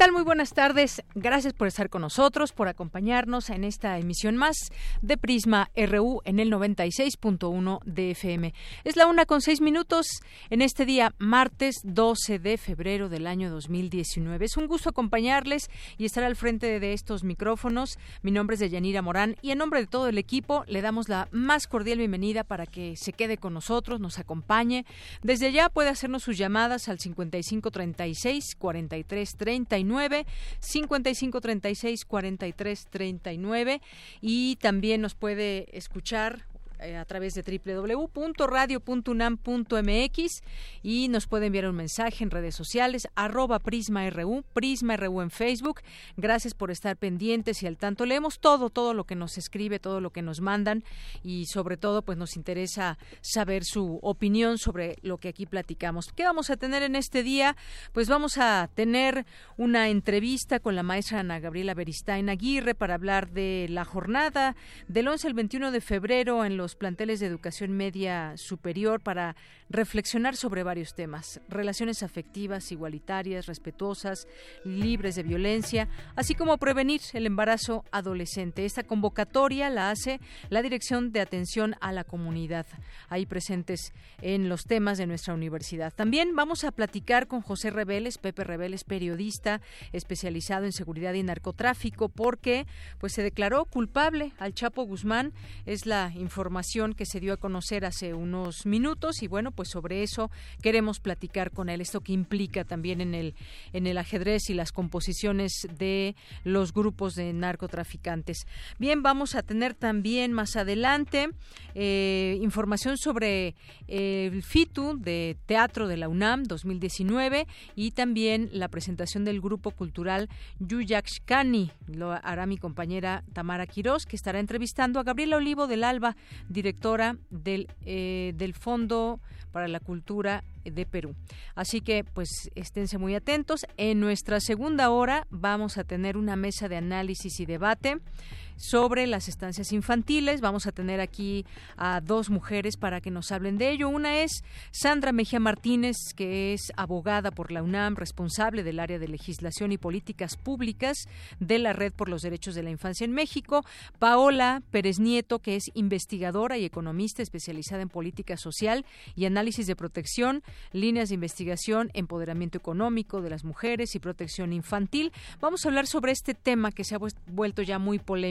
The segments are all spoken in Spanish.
Tal? Muy buenas tardes. Gracias por estar con nosotros, por acompañarnos en esta emisión más de Prisma RU en el 96.1 de FM. Es la una con seis minutos en este día, martes 12 de febrero del año 2019. Es un gusto acompañarles y estar al frente de estos micrófonos. Mi nombre es Deyanira Morán y en nombre de todo el equipo le damos la más cordial bienvenida para que se quede con nosotros, nos acompañe. Desde allá puede hacernos sus llamadas al 5536 4330 55 36 43 39 y también nos puede escuchar eh, a través de www.radio.unam.mx y nos puede enviar un mensaje en redes sociales, arroba PrismaRU, PrismaRU en Facebook. Gracias por estar pendientes y al tanto. Leemos todo, todo lo que nos escribe, todo lo que nos mandan y sobre todo pues nos interesa saber su opinión sobre lo que aquí platicamos. ¿Qué vamos a tener en este día? Pues vamos a tener una entrevista con la maestra Ana Gabriela Beristain Aguirre para hablar de la jornada del 11 al 21 de febrero en los planteles de educación media superior para reflexionar sobre varios temas, relaciones afectivas igualitarias, respetuosas, libres de violencia, así como prevenir el embarazo adolescente. Esta convocatoria la hace la Dirección de Atención a la Comunidad, ahí presentes en los temas de nuestra universidad. También vamos a platicar con José Reveles, Pepe Reveles, periodista especializado en seguridad y narcotráfico, porque pues se declaró culpable al Chapo Guzmán, es la información que se dio a conocer hace unos minutos y bueno, pues sobre eso queremos platicar con él, esto que implica también en el, en el ajedrez y las composiciones de los grupos de narcotraficantes. Bien, vamos a tener también más adelante eh, información sobre el FITU de Teatro de la UNAM 2019 y también la presentación del grupo cultural Yuyakshkani. Lo hará mi compañera Tamara Quirós, que estará entrevistando a Gabriela Olivo del Alba, directora del, eh, del Fondo para la Cultura de Perú. Así que, pues, esténse muy atentos. En nuestra segunda hora vamos a tener una mesa de análisis y debate sobre las estancias infantiles. Vamos a tener aquí a dos mujeres para que nos hablen de ello. Una es Sandra Mejía Martínez, que es abogada por la UNAM, responsable del área de legislación y políticas públicas de la Red por los Derechos de la Infancia en México. Paola Pérez Nieto, que es investigadora y economista especializada en política social y análisis de protección, líneas de investigación, empoderamiento económico de las mujeres y protección infantil. Vamos a hablar sobre este tema que se ha vuelto ya muy polémico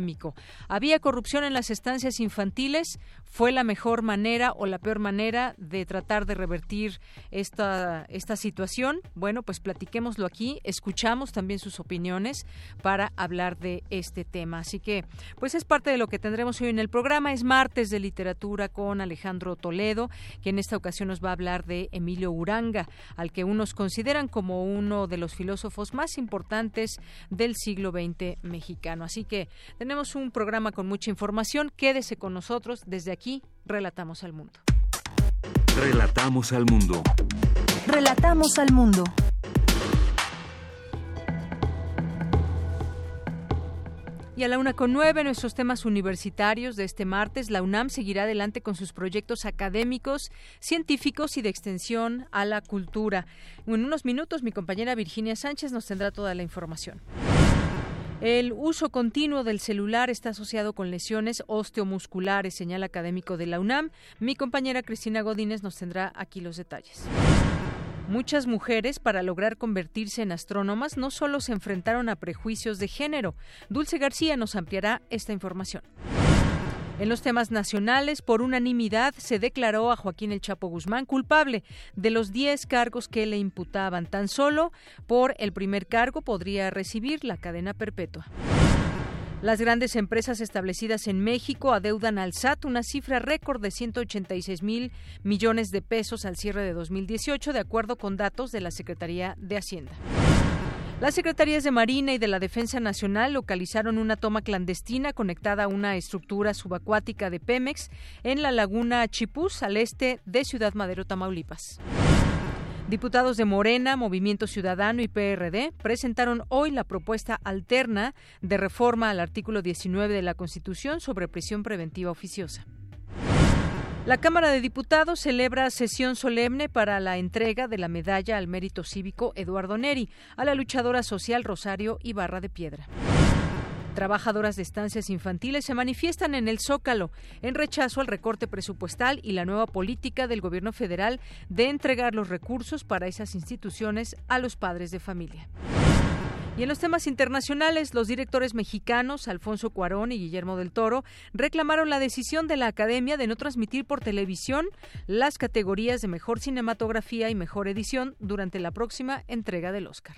¿Había corrupción en las estancias infantiles? ¿Fue la mejor manera o la peor manera de tratar de revertir esta, esta situación? Bueno, pues platiquémoslo aquí, escuchamos también sus opiniones para hablar de este tema. Así que, pues es parte de lo que tendremos hoy en el programa. Es martes de literatura con Alejandro Toledo, que en esta ocasión nos va a hablar de Emilio Uranga, al que unos consideran como uno de los filósofos más importantes del siglo XX mexicano. Así que tenemos un programa con mucha información. Quédese con nosotros. Desde aquí, Relatamos al Mundo. Relatamos al Mundo. Relatamos al Mundo. Y a la una con nueve, nuestros temas universitarios de este martes, la UNAM seguirá adelante con sus proyectos académicos, científicos y de extensión a la cultura. En unos minutos, mi compañera Virginia Sánchez nos tendrá toda la información. El uso continuo del celular está asociado con lesiones osteomusculares, señal académico de la UNAM. Mi compañera Cristina Godínez nos tendrá aquí los detalles. Muchas mujeres, para lograr convertirse en astrónomas, no solo se enfrentaron a prejuicios de género. Dulce García nos ampliará esta información. En los temas nacionales, por unanimidad, se declaró a Joaquín El Chapo Guzmán culpable de los 10 cargos que le imputaban. Tan solo por el primer cargo podría recibir la cadena perpetua. Las grandes empresas establecidas en México adeudan al SAT una cifra récord de 186 mil millones de pesos al cierre de 2018, de acuerdo con datos de la Secretaría de Hacienda. Las secretarías de Marina y de la Defensa Nacional localizaron una toma clandestina conectada a una estructura subacuática de Pemex en la laguna Chipús, al este de Ciudad Madero, Tamaulipas. Diputados de Morena, Movimiento Ciudadano y PRD presentaron hoy la propuesta alterna de reforma al artículo 19 de la Constitución sobre prisión preventiva oficiosa. La Cámara de Diputados celebra sesión solemne para la entrega de la medalla al mérito cívico Eduardo Neri a la luchadora social Rosario Ibarra de Piedra. Trabajadoras de estancias infantiles se manifiestan en el Zócalo en rechazo al recorte presupuestal y la nueva política del gobierno federal de entregar los recursos para esas instituciones a los padres de familia. Y en los temas internacionales, los directores mexicanos Alfonso Cuarón y Guillermo del Toro reclamaron la decisión de la Academia de no transmitir por televisión las categorías de mejor cinematografía y mejor edición durante la próxima entrega del Oscar.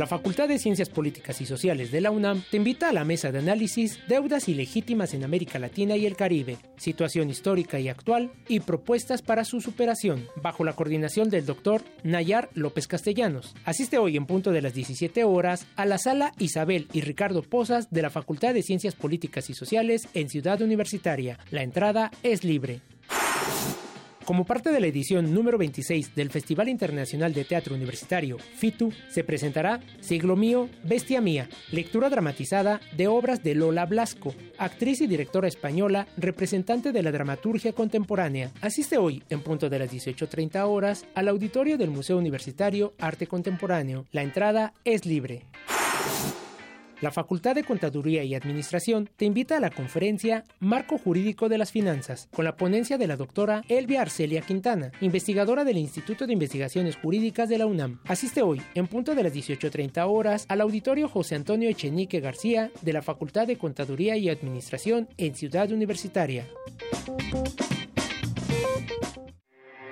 La Facultad de Ciencias Políticas y Sociales de la UNAM te invita a la mesa de análisis Deudas ilegítimas en América Latina y el Caribe, situación histórica y actual y propuestas para su superación, bajo la coordinación del doctor Nayar López Castellanos. Asiste hoy en punto de las 17 horas a la sala Isabel y Ricardo Pozas de la Facultad de Ciencias Políticas y Sociales en Ciudad Universitaria. La entrada es libre. Como parte de la edición número 26 del Festival Internacional de Teatro Universitario, FITU, se presentará Siglo Mío, Bestia Mía, lectura dramatizada de obras de Lola Blasco, actriz y directora española, representante de la dramaturgia contemporánea. Asiste hoy, en punto de las 18.30 horas, al auditorio del Museo Universitario Arte Contemporáneo. La entrada es libre. La Facultad de Contaduría y Administración te invita a la conferencia Marco Jurídico de las Finanzas, con la ponencia de la doctora Elvia Arcelia Quintana, investigadora del Instituto de Investigaciones Jurídicas de la UNAM. Asiste hoy, en punto de las 18.30 horas, al auditorio José Antonio Echenique García de la Facultad de Contaduría y Administración en Ciudad Universitaria.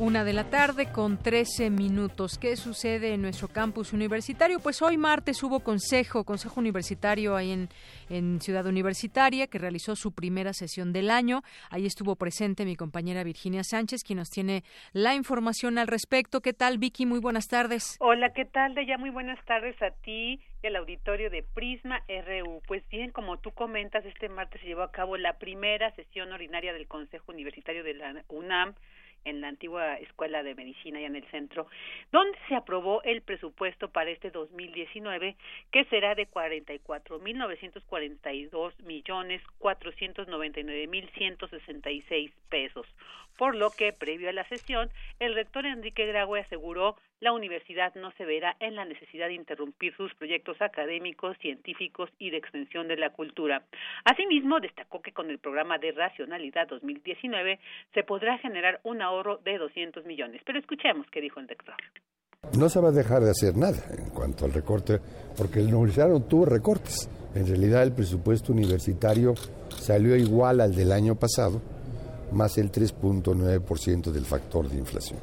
Una de la tarde con 13 minutos. ¿Qué sucede en nuestro campus universitario? Pues hoy martes hubo consejo, consejo universitario ahí en, en Ciudad Universitaria, que realizó su primera sesión del año. Ahí estuvo presente mi compañera Virginia Sánchez, quien nos tiene la información al respecto. ¿Qué tal, Vicky? Muy buenas tardes. Hola, ¿qué tal? De ya muy buenas tardes a ti y al auditorio de Prisma RU. Pues bien, como tú comentas, este martes se llevó a cabo la primera sesión ordinaria del Consejo Universitario de la UNAM en la antigua Escuela de Medicina y en el centro, donde se aprobó el presupuesto para este 2019 que será de 44.942 millones 499 mil 166 pesos, por lo que previo a la sesión el rector Enrique Graue aseguró la universidad no se verá en la necesidad de interrumpir sus proyectos académicos, científicos y de extensión de la cultura. Asimismo, destacó que con el programa de racionalidad 2019 se podrá generar un ahorro de 200 millones. Pero escuchemos qué dijo el rector. No se va a dejar de hacer nada en cuanto al recorte, porque la universidad no tuvo recortes. En realidad el presupuesto universitario salió igual al del año pasado, más el 3.9% del factor de inflación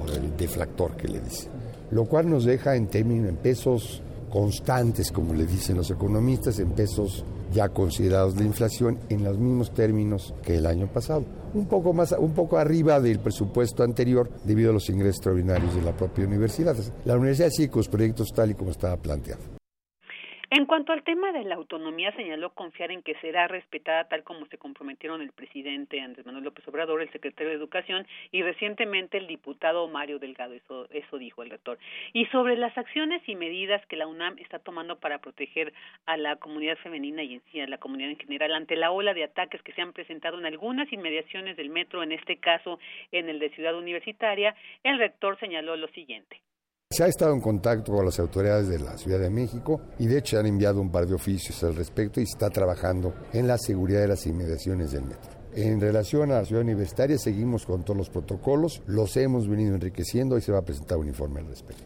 o del deflactor que le dice. Lo cual nos deja en términos, en pesos constantes, como le dicen los economistas, en pesos ya considerados de inflación, en los mismos términos que el año pasado. Un poco, más, un poco arriba del presupuesto anterior debido a los ingresos extraordinarios de la propia universidad. La universidad sigue con los proyectos tal y como estaba planteado. En cuanto al tema de la autonomía, señaló confiar en que será respetada tal como se comprometieron el presidente Andrés Manuel López Obrador, el secretario de Educación y recientemente el diputado Mario Delgado. Eso, eso dijo el rector. Y sobre las acciones y medidas que la UNAM está tomando para proteger a la comunidad femenina y en sí a la comunidad en general ante la ola de ataques que se han presentado en algunas inmediaciones del metro, en este caso en el de Ciudad Universitaria, el rector señaló lo siguiente. Se ha estado en contacto con las autoridades de la Ciudad de México y de hecho han enviado un par de oficios al respecto y está trabajando en la seguridad de las inmediaciones del metro. En relación a la ciudad universitaria, seguimos con todos los protocolos, los hemos venido enriqueciendo y se va a presentar un informe al respecto.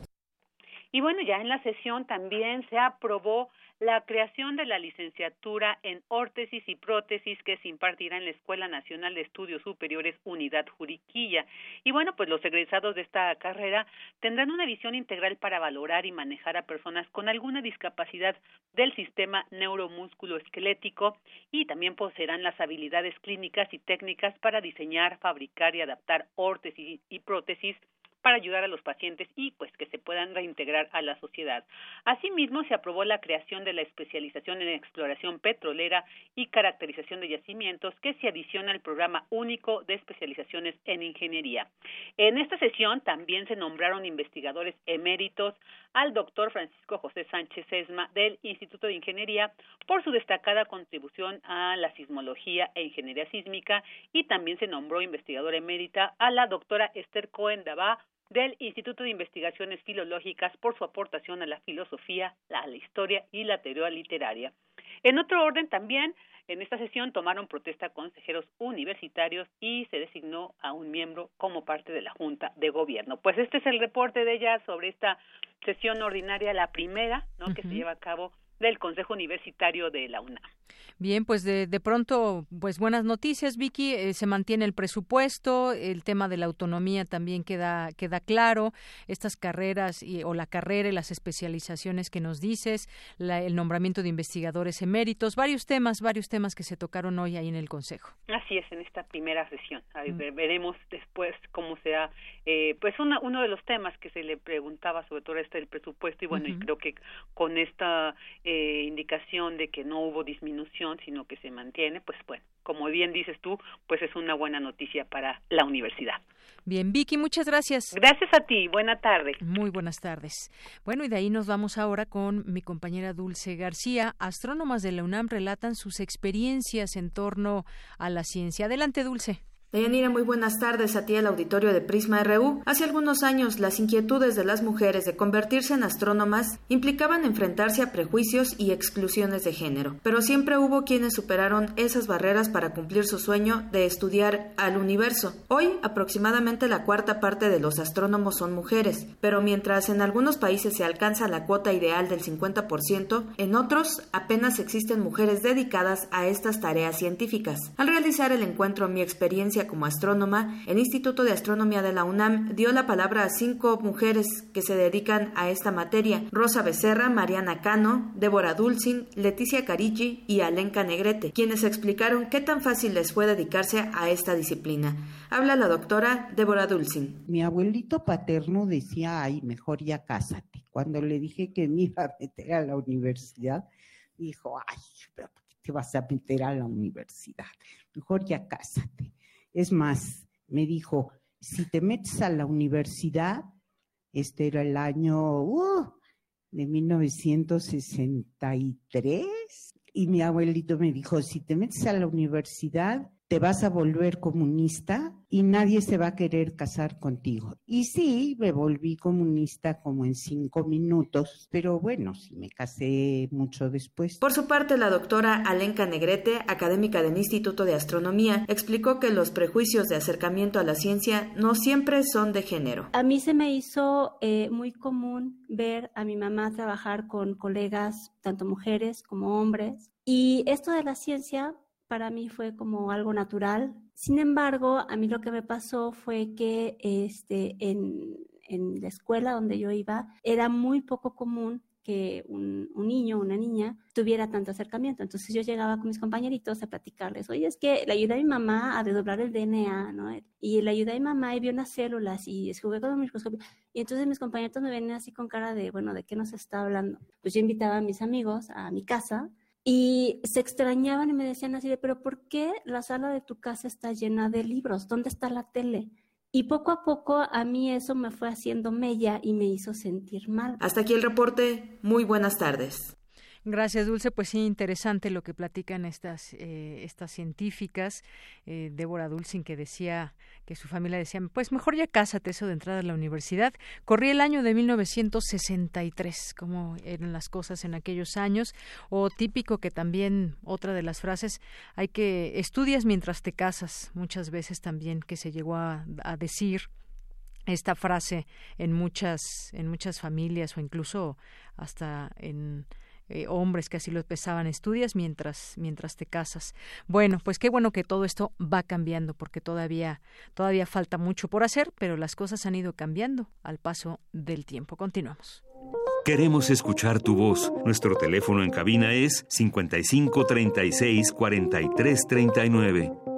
Y bueno, ya en la sesión también se aprobó la creación de la licenciatura en órtesis y prótesis que se impartirá en la Escuela Nacional de Estudios Superiores Unidad Juriquilla. Y bueno, pues los egresados de esta carrera tendrán una visión integral para valorar y manejar a personas con alguna discapacidad del sistema neuromúsculo esquelético y también poseerán las habilidades clínicas y técnicas para diseñar, fabricar y adaptar órtesis y prótesis para ayudar a los pacientes y pues que se puedan reintegrar a la sociedad. Asimismo, se aprobó la creación de la especialización en exploración petrolera y caracterización de yacimientos que se adiciona al programa único de especializaciones en ingeniería. En esta sesión también se nombraron investigadores eméritos al doctor Francisco José Sánchez Esma del Instituto de Ingeniería por su destacada contribución a la sismología e ingeniería sísmica y también se nombró investigadora emérita a la doctora Esther Cohen Dabá del Instituto de Investigaciones Filológicas por su aportación a la filosofía, a la historia y la teoría literaria. En otro orden también, en esta sesión tomaron protesta consejeros universitarios y se designó a un miembro como parte de la Junta de Gobierno. Pues este es el reporte de ella sobre esta sesión ordinaria, la primera, ¿no? que se lleva a cabo del Consejo Universitario de la UNAM. Bien, pues de, de pronto, pues buenas noticias, Vicky. Eh, se mantiene el presupuesto, el tema de la autonomía también queda queda claro. Estas carreras y, o la carrera y las especializaciones que nos dices, el nombramiento de investigadores eméritos, varios temas, varios temas que se tocaron hoy ahí en el Consejo. Así es, en esta primera sesión. Mm. Veremos después cómo sea, eh, pues una, uno de los temas que se le preguntaba sobre todo este el presupuesto y bueno, y creo que con esta eh, indicación de que no hubo disminución, sino que se mantiene, pues bueno, como bien dices tú, pues es una buena noticia para la universidad. Bien, Vicky, muchas gracias. Gracias a ti, buena tarde. Muy buenas tardes. Bueno, y de ahí nos vamos ahora con mi compañera Dulce García. Astrónomas de la UNAM relatan sus experiencias en torno a la ciencia. Adelante, Dulce. Deyanira, muy buenas tardes a ti el auditorio de Prisma RU. Hace algunos años las inquietudes de las mujeres de convertirse en astrónomas implicaban enfrentarse a prejuicios y exclusiones de género, pero siempre hubo quienes superaron esas barreras para cumplir su sueño de estudiar al universo. Hoy aproximadamente la cuarta parte de los astrónomos son mujeres, pero mientras en algunos países se alcanza la cuota ideal del 50%, en otros apenas existen mujeres dedicadas a estas tareas científicas. Al realizar el encuentro mi experiencia como astrónoma, el Instituto de Astronomía de la UNAM dio la palabra a cinco mujeres que se dedican a esta materia: Rosa Becerra, Mariana Cano, Débora Dulcin, Leticia Carigi y Alenka Negrete, quienes explicaron qué tan fácil les fue dedicarse a esta disciplina. Habla la doctora Débora Dulcin. Mi abuelito paterno decía, ay, mejor ya cásate. Cuando le dije que me iba a meter a la universidad, dijo, ay, pero ¿por qué te vas a meter a la universidad? Mejor ya cásate. Es más, me dijo, si te metes a la universidad, este era el año uh, de 1963, y mi abuelito me dijo, si te metes a la universidad, te vas a volver comunista y nadie se va a querer casar contigo. Y sí, me volví comunista como en cinco minutos, pero bueno, sí me casé mucho después. Por su parte, la doctora Alenka Negrete, académica del Instituto de Astronomía, explicó que los prejuicios de acercamiento a la ciencia no siempre son de género. A mí se me hizo eh, muy común ver a mi mamá trabajar con colegas, tanto mujeres como hombres, y esto de la ciencia para mí fue como algo natural. Sin embargo, a mí lo que me pasó fue que este, en, en la escuela donde yo iba era muy poco común que un, un niño o una niña tuviera tanto acercamiento. Entonces yo llegaba con mis compañeritos a platicarles, oye, es que le ayudé a mi mamá a desdoblar el DNA, ¿no? Y le ayudé a mi mamá y vio unas células y jugué con un microscopio. Y entonces mis compañeritos me venían así con cara de, bueno, ¿de qué nos está hablando? Pues yo invitaba a mis amigos a mi casa y se extrañaban y me decían así de, pero ¿por qué la sala de tu casa está llena de libros? ¿Dónde está la tele? Y poco a poco a mí eso me fue haciendo mella y me hizo sentir mal. Hasta aquí el reporte. Muy buenas tardes. Gracias, Dulce. Pues sí, interesante lo que platican estas, eh, estas científicas. Eh, Débora Dulcin, que decía que su familia decía, pues mejor ya cásate eso de entrada a la universidad. Corrí el año de 1963, como eran las cosas en aquellos años. O típico que también, otra de las frases, hay que estudias mientras te casas. Muchas veces también que se llegó a, a decir esta frase en muchas en muchas familias o incluso hasta en eh, hombres que así lo pesaban, estudias mientras, mientras te casas. Bueno, pues qué bueno que todo esto va cambiando, porque todavía, todavía falta mucho por hacer, pero las cosas han ido cambiando al paso del tiempo. Continuamos. Queremos escuchar tu voz. Nuestro teléfono en cabina es 55 36 43 39.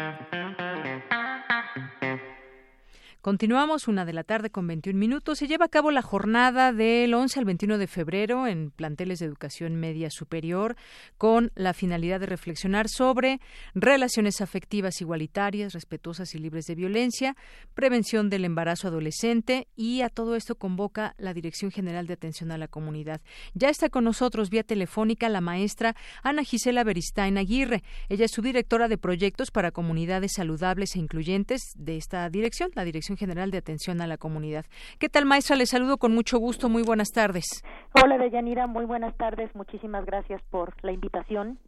Continuamos una de la tarde con 21 minutos. Se lleva a cabo la jornada del 11 al 21 de febrero en planteles de educación media superior con la finalidad de reflexionar sobre relaciones afectivas igualitarias, respetuosas y libres de violencia, prevención del embarazo adolescente y a todo esto convoca la Dirección General de Atención a la Comunidad. Ya está con nosotros vía telefónica la maestra Ana Gisela Beristain Aguirre. Ella es subdirectora de proyectos para comunidades saludables e incluyentes de esta dirección, la Dirección General de Atención a la Comunidad. ¿Qué tal, maestra? Le saludo con mucho gusto. Muy buenas tardes. Hola, Deyanira. Muy buenas tardes. Muchísimas gracias por la invitación.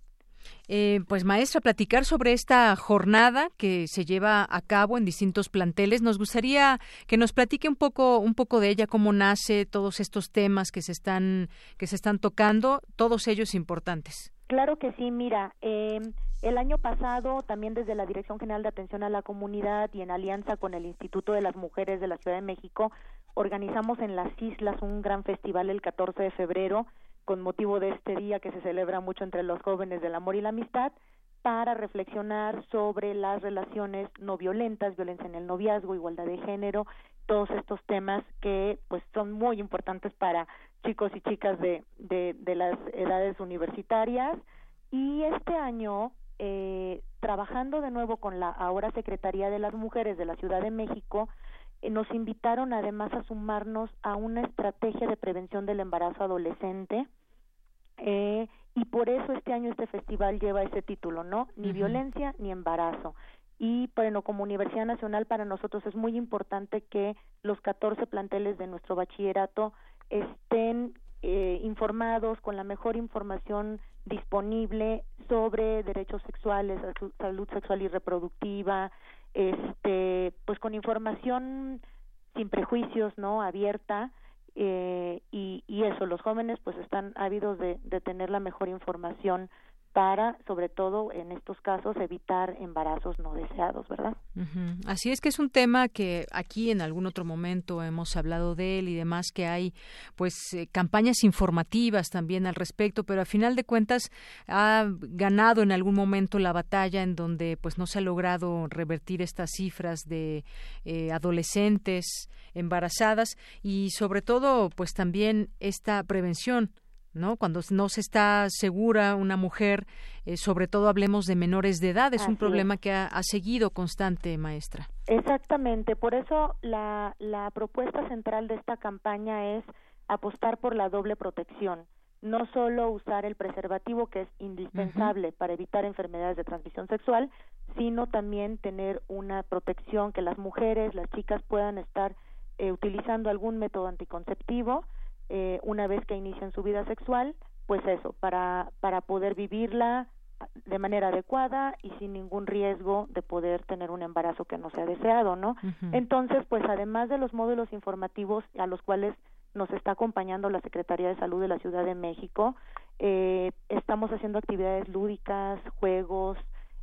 Eh, pues maestra, platicar sobre esta jornada que se lleva a cabo en distintos planteles. Nos gustaría que nos platique un poco, un poco de ella, cómo nace, todos estos temas que se están, que se están tocando, todos ellos importantes. Claro que sí, mira, eh, el año pasado, también desde la Dirección General de Atención a la Comunidad y en alianza con el Instituto de las Mujeres de la Ciudad de México, organizamos en las islas un gran festival el 14 de febrero con motivo de este día que se celebra mucho entre los jóvenes del amor y la amistad para reflexionar sobre las relaciones no violentas, violencia en el noviazgo, igualdad de género, todos estos temas que pues son muy importantes para chicos y chicas de, de, de las edades universitarias. Y este año eh, trabajando de nuevo con la ahora Secretaría de las Mujeres de la Ciudad de México, eh, nos invitaron además a sumarnos a una estrategia de prevención del embarazo adolescente. Eh, y por eso este año este festival lleva ese título, ¿no? Ni violencia ni embarazo. Y bueno, como Universidad Nacional para nosotros es muy importante que los 14 planteles de nuestro bachillerato estén eh, informados con la mejor información disponible sobre derechos sexuales, salud sexual y reproductiva, este, pues con información sin prejuicios, ¿no? Abierta eh, y, y eso, los jóvenes pues están ávidos de, de tener la mejor información para, sobre todo en estos casos, evitar embarazos no deseados, ¿verdad? Así es que es un tema que aquí en algún otro momento hemos hablado de él y demás, que hay pues eh, campañas informativas también al respecto, pero a final de cuentas ha ganado en algún momento la batalla en donde pues no se ha logrado revertir estas cifras de eh, adolescentes embarazadas y sobre todo pues también esta prevención ¿no? Cuando no se está segura una mujer, eh, sobre todo hablemos de menores de edad, es un problema que ha, seguido constante, maestra. Exactamente, por eso la, la propuesta central de esta campaña es apostar por la doble protección, no solo usar el preservativo que es indispensable para evitar enfermedades de transmisión sexual, sino también tener una protección que las mujeres, las chicas puedan estar eh, utilizando algún método anticonceptivo eh, una vez que inician su vida sexual, pues eso, para, para poder vivirla de manera adecuada y sin ningún riesgo de poder tener un embarazo que no sea deseado, ¿no? Entonces, pues además de los módulos informativos a los cuales nos está acompañando la Secretaría de Salud de la Ciudad de México, eh, estamos haciendo actividades lúdicas, juegos,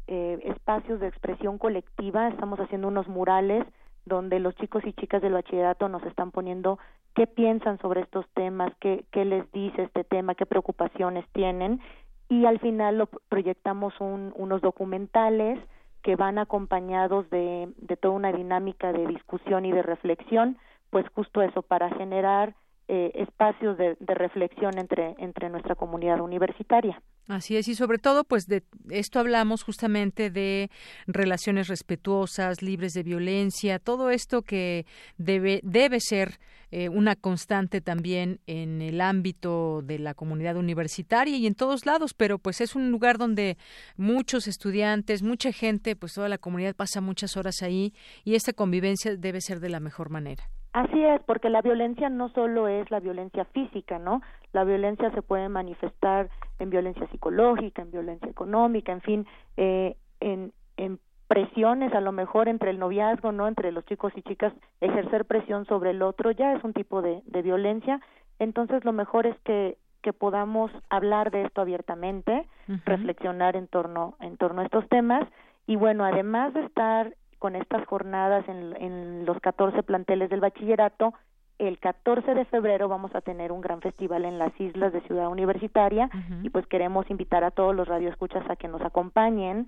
eh, espacios de expresión colectiva. Estamos haciendo unos murales donde los chicos y chicas del bachillerato nos están poniendo qué piensan sobre estos temas, qué, qué les dice este tema, qué preocupaciones tienen y al final lo proyectamos un, unos documentales que van acompañados de, de toda una dinámica de discusión y de reflexión, pues justo eso, para generar eh, espacios de, de, reflexión entre, entre nuestra comunidad universitaria. Así es, y sobre todo, pues de esto hablamos justamente de relaciones respetuosas, libres de violencia, todo esto que debe, debe ser eh, una constante también en el ámbito de la comunidad universitaria y en todos lados, pero pues es un lugar donde muchos estudiantes, mucha gente, pues toda la comunidad pasa muchas horas ahí y esta convivencia debe ser de la mejor manera. Así es, porque la violencia no solo es la violencia física, ¿no? La violencia se puede manifestar en violencia psicológica, en violencia económica, en fin, eh, en, en presiones a lo mejor entre el noviazgo, ¿no? Entre los chicos y chicas, ejercer presión sobre el otro ya es un tipo de, de violencia. Entonces lo mejor es que que podamos hablar de esto abiertamente, reflexionar en torno en torno a estos temas y bueno, además de estar con estas jornadas en, en los 14 planteles del bachillerato. El 14 de febrero vamos a tener un gran festival en las islas de Ciudad Universitaria y pues queremos invitar a todos los radioescuchas a que nos acompañen.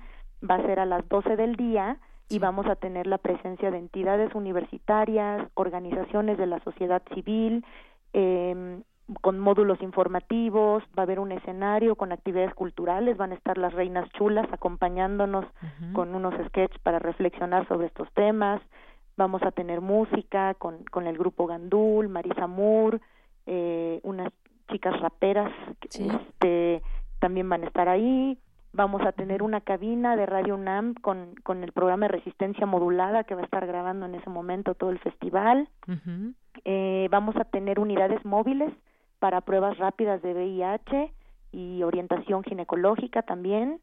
Va a ser a las 12 del día y vamos a tener la presencia de entidades universitarias, organizaciones de la sociedad civil, eh, con módulos informativos, va a haber un escenario con actividades culturales, van a estar las reinas chulas acompañándonos con unos sketches para reflexionar sobre estos temas, vamos a tener música con, con el grupo Gandul, Marisa Moore, eh, unas chicas raperas este, también van a estar ahí, vamos a tener una cabina de Radio UNAM con, con el programa de resistencia modulada que va a estar grabando en ese momento todo el festival, eh, vamos a tener unidades móviles para pruebas rápidas de VIH y orientación ginecológica también.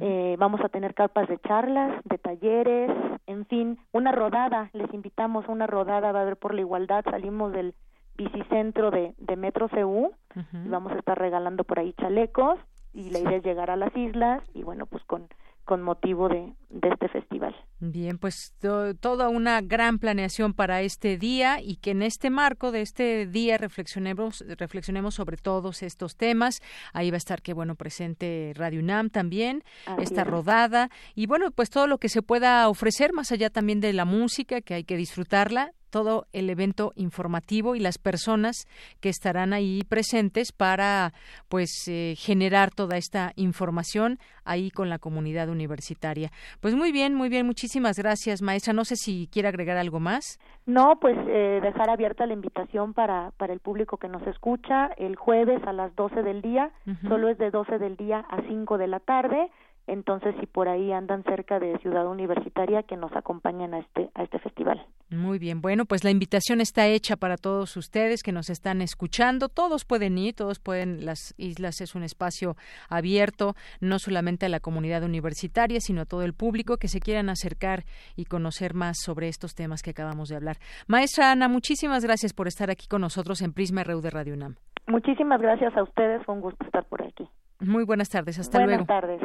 eh, vamos a tener carpas de charlas, de talleres, en fin, una rodada, les invitamos a una rodada, va a haber por la igualdad, salimos del bicicentro de, de Metro CU y vamos a estar regalando por ahí chalecos y la idea es llegar a las islas y bueno, pues con con motivo de, de este festival. Bien, pues toda una gran planeación para este día y que en este marco de este día reflexionemos, reflexionemos sobre todos estos temas. Ahí va a estar, que bueno, presente Radio UNAM también, esta rodada y bueno, pues todo lo que se pueda ofrecer más allá también de la música, que hay que disfrutarla, todo el evento informativo y las personas que estarán ahí presentes para pues eh, generar toda esta información ahí con la comunidad universitaria. Pues muy bien, muy bien, muchísimas gracias, maestra. No sé si quiere agregar algo más. No, pues eh, dejar abierta la invitación para, para el público que nos escucha el jueves a las 12 del día, solo es de 12 del día a 5 de la tarde entonces si por ahí andan cerca de Ciudad Universitaria que nos acompañen a este a este festival. Muy bien, bueno, pues la invitación está hecha para todos ustedes que nos están escuchando, todos pueden ir, todos pueden las islas es un espacio abierto no solamente a la comunidad universitaria, sino a todo el público que se quieran acercar y conocer más sobre estos temas que acabamos de hablar. Maestra Ana, muchísimas gracias por estar aquí con nosotros en Prisma RU de Radio UNAM. Muchísimas gracias a ustedes, fue un gusto estar por aquí. Muy buenas tardes, hasta luego. Buenas tardes.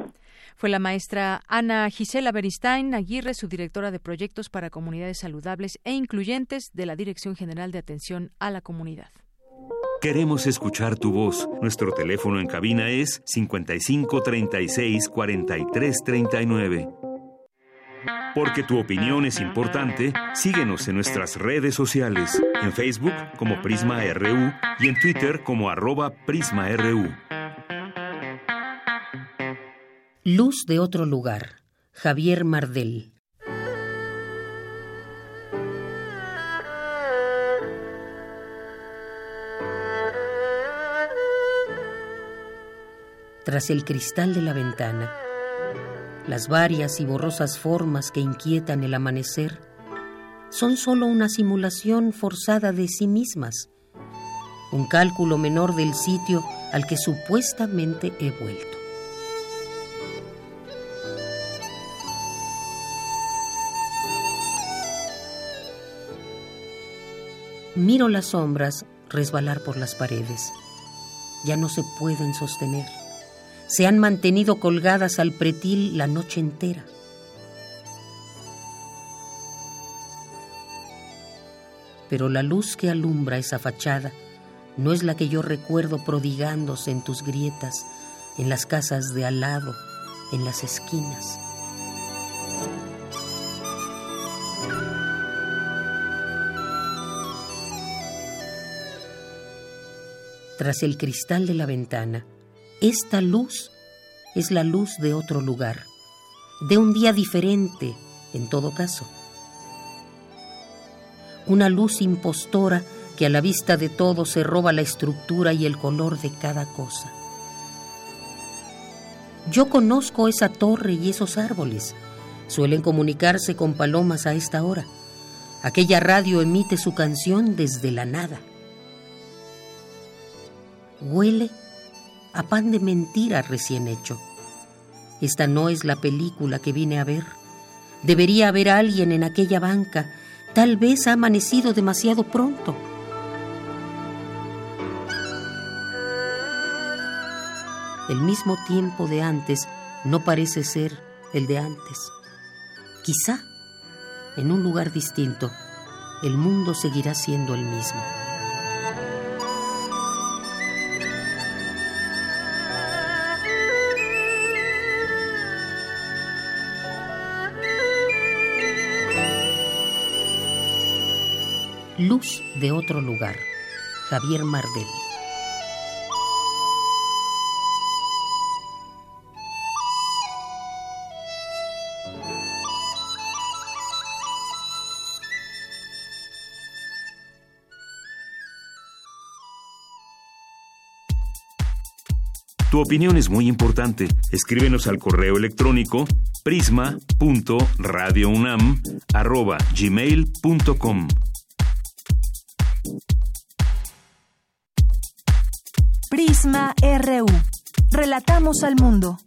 Fue la maestra Ana Gisela Beristain Aguirre, su directora de proyectos para comunidades saludables e incluyentes de la Dirección General de Atención a la Comunidad. Queremos escuchar tu voz. Nuestro teléfono en cabina es 55 36 43 39. Porque tu opinión es importante, síguenos en nuestras redes sociales, en Facebook como Prisma RU y en Twitter como arroba PrismaRU. Luz de otro lugar. Javier Mardel. Tras el cristal de la ventana, las varias y borrosas formas que inquietan el amanecer son sólo una simulación forzada de sí mismas, un cálculo menor del sitio al que supuestamente he vuelto. Miro las sombras resbalar por las paredes. Ya no se pueden sostener. se han mantenido colgadas al pretil la noche entera. Pero la luz que alumbra esa fachada no es la que yo recuerdo prodigándose en tus grietas, en las casas de al lado, en las esquinas. Tras el cristal de la ventana, esta luz es la luz de otro lugar, de un día diferente, en todo caso. Una luz impostora que a la vista de todo se roba la estructura y el color de cada cosa. Yo conozco esa torre y esos árboles. Suelen comunicarse con palomas a esta hora. Aquella radio emite su canción desde la nada. Huele a pan de mentira recién hecho. Esta no es la película que vine a ver. Debería haber alguien en aquella banca. Tal vez ha amanecido demasiado pronto. El mismo tiempo de antes no parece ser el de antes. Quizá, en un lugar distinto, el mundo seguirá siendo el mismo. Luz de otro lugar. Javier Mardel. Tu opinión es muy importante. Escríbenos al correo electrónico prisma.radiounam@gmail.com. Prisma RU. Relatamos al mundo.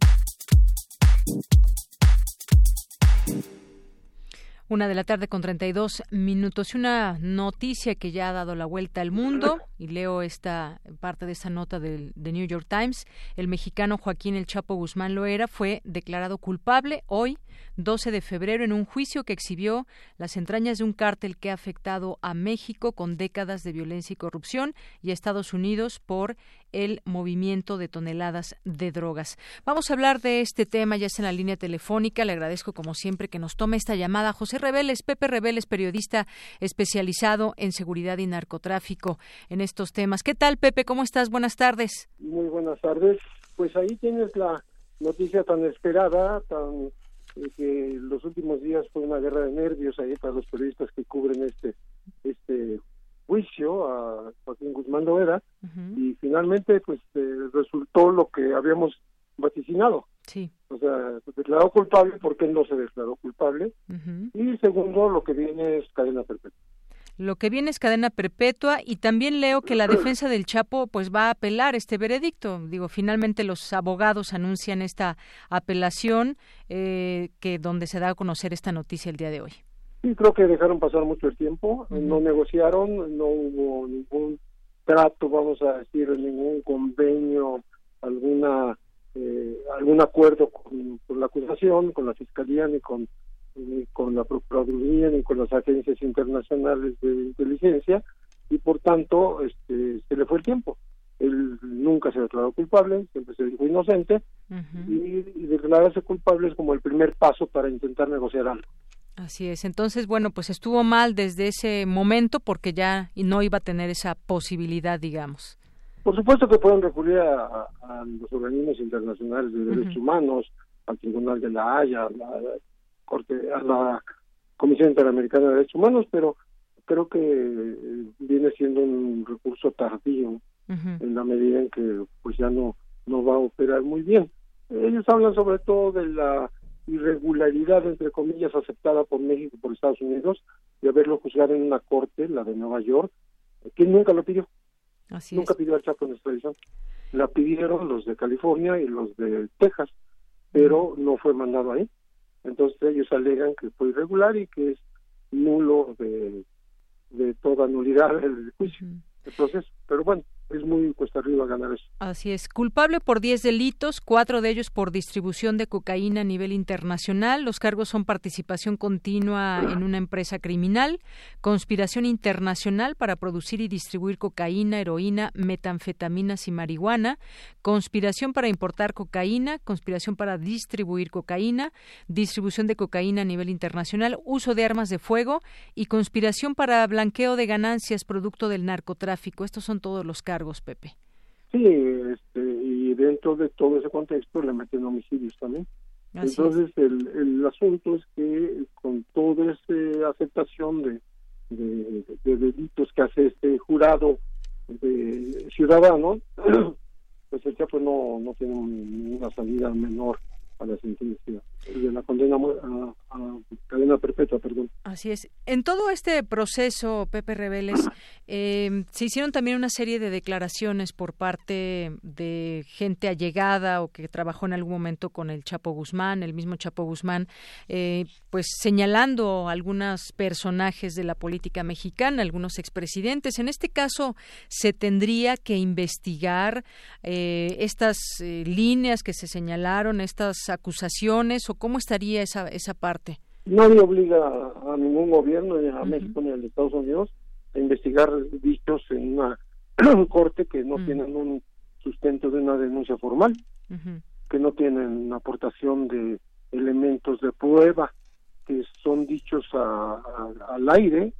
Una de la tarde con 32 minutos y una noticia que ya ha dado la vuelta al mundo y leo esta parte de esta nota del New York Times. El mexicano Joaquín El Chapo Guzmán Loera fue declarado culpable hoy 12 de febrero en un juicio que exhibió las entrañas de un cártel que ha afectado a México con décadas de violencia y corrupción y a Estados Unidos por el movimiento de toneladas de drogas. Vamos a hablar de este tema, ya está en la línea telefónica. Le agradezco como siempre que nos tome esta llamada. José Reveles, Pepe Reveles, periodista especializado en seguridad y narcotráfico en estos temas. ¿Qué tal, Pepe? ¿Cómo estás? Buenas tardes. Muy buenas tardes. Pues ahí tienes la noticia tan esperada, tan que los últimos días fue una guerra de nervios ahí para los periodistas que cubren este este juicio a Joaquín Guzmán Loera y finalmente pues eh, resultó lo que habíamos vaticinado. Sí. O sea, declarado culpable porque no se declaró culpable y segundo lo que viene es cadena perpetua. Lo que viene es cadena perpetua y también leo que la defensa del Chapo pues va a apelar este veredicto. Digo, finalmente los abogados anuncian esta apelación eh, que donde se da a conocer esta noticia el día de hoy. Sí, creo que dejaron pasar mucho el tiempo, no negociaron, no hubo ningún trato, vamos a decir, ningún convenio, alguna eh, algún acuerdo con, con la acusación, con la fiscalía ni con ni con la Procuraduría ni con las agencias internacionales de inteligencia y por tanto este, se le fue el tiempo. Él nunca se declaró culpable, siempre se dijo inocente y, declararse culpable es como el primer paso para intentar negociar algo. Así es. Entonces, bueno, pues estuvo mal desde ese momento porque ya no iba a tener esa posibilidad, digamos. Por supuesto que pueden recurrir a, los organismos internacionales de derechos humanos, al Tribunal de la Haya, la, a la Comisión Interamericana de Derechos Humanos, pero creo que eh, viene siendo un recurso tardío en la medida en que pues ya no no va a operar muy bien. Ellos hablan sobre todo de la irregularidad entre comillas aceptada por México y por Estados Unidos de haberlo juzgado en una corte, la de Nueva York, que nunca lo pidió. nunca pidió al Chapo en extradición. La pidieron los de California y los de Texas, pero no fue mandado ahí. Entonces ellos alegan que fue irregular y que es nulo de, de toda nulidad el juicio, el proceso. Pero bueno, es muy cuesta arriba ganar eso. Así es. Culpable por 10 delitos, cuatro de ellos por distribución de cocaína a nivel internacional. Los cargos son participación continua en una empresa criminal, conspiración internacional para producir y distribuir cocaína, heroína, metanfetaminas y marihuana, conspiración para importar cocaína, conspiración para distribuir cocaína, distribución de cocaína a nivel internacional, uso de armas de fuego y conspiración para blanqueo de ganancias producto del narcotráfico. Estos son todos los cargos, Pepe. Sí, este, y dentro de todo ese contexto le meten homicidios también. Entonces, el, el asunto es que con toda esa aceptación de, de, delitos que hace este jurado de ciudadanos, pues el Chapo no, no tiene una salida menor a la sentencia de la condena a, cadena perpetua, perdón. Así es. En todo este proceso, Pepe Rebeles, eh, se hicieron también una serie de declaraciones por parte de gente allegada o que trabajó en algún momento con el Chapo Guzmán, el mismo Chapo Guzmán, eh, pues señalando algunos personajes de la política mexicana, algunos expresidentes. En este caso, se tendría que investigar eh, estas líneas que se señalaron, estas acusaciones o cómo estaría esa, esa parte? Nadie obliga a ningún gobierno, a México ni a los Estados Unidos, a investigar dichos en una corte que no tienen un sustento de una denuncia formal, que no tienen aportación de elementos de prueba, que son dichos al aire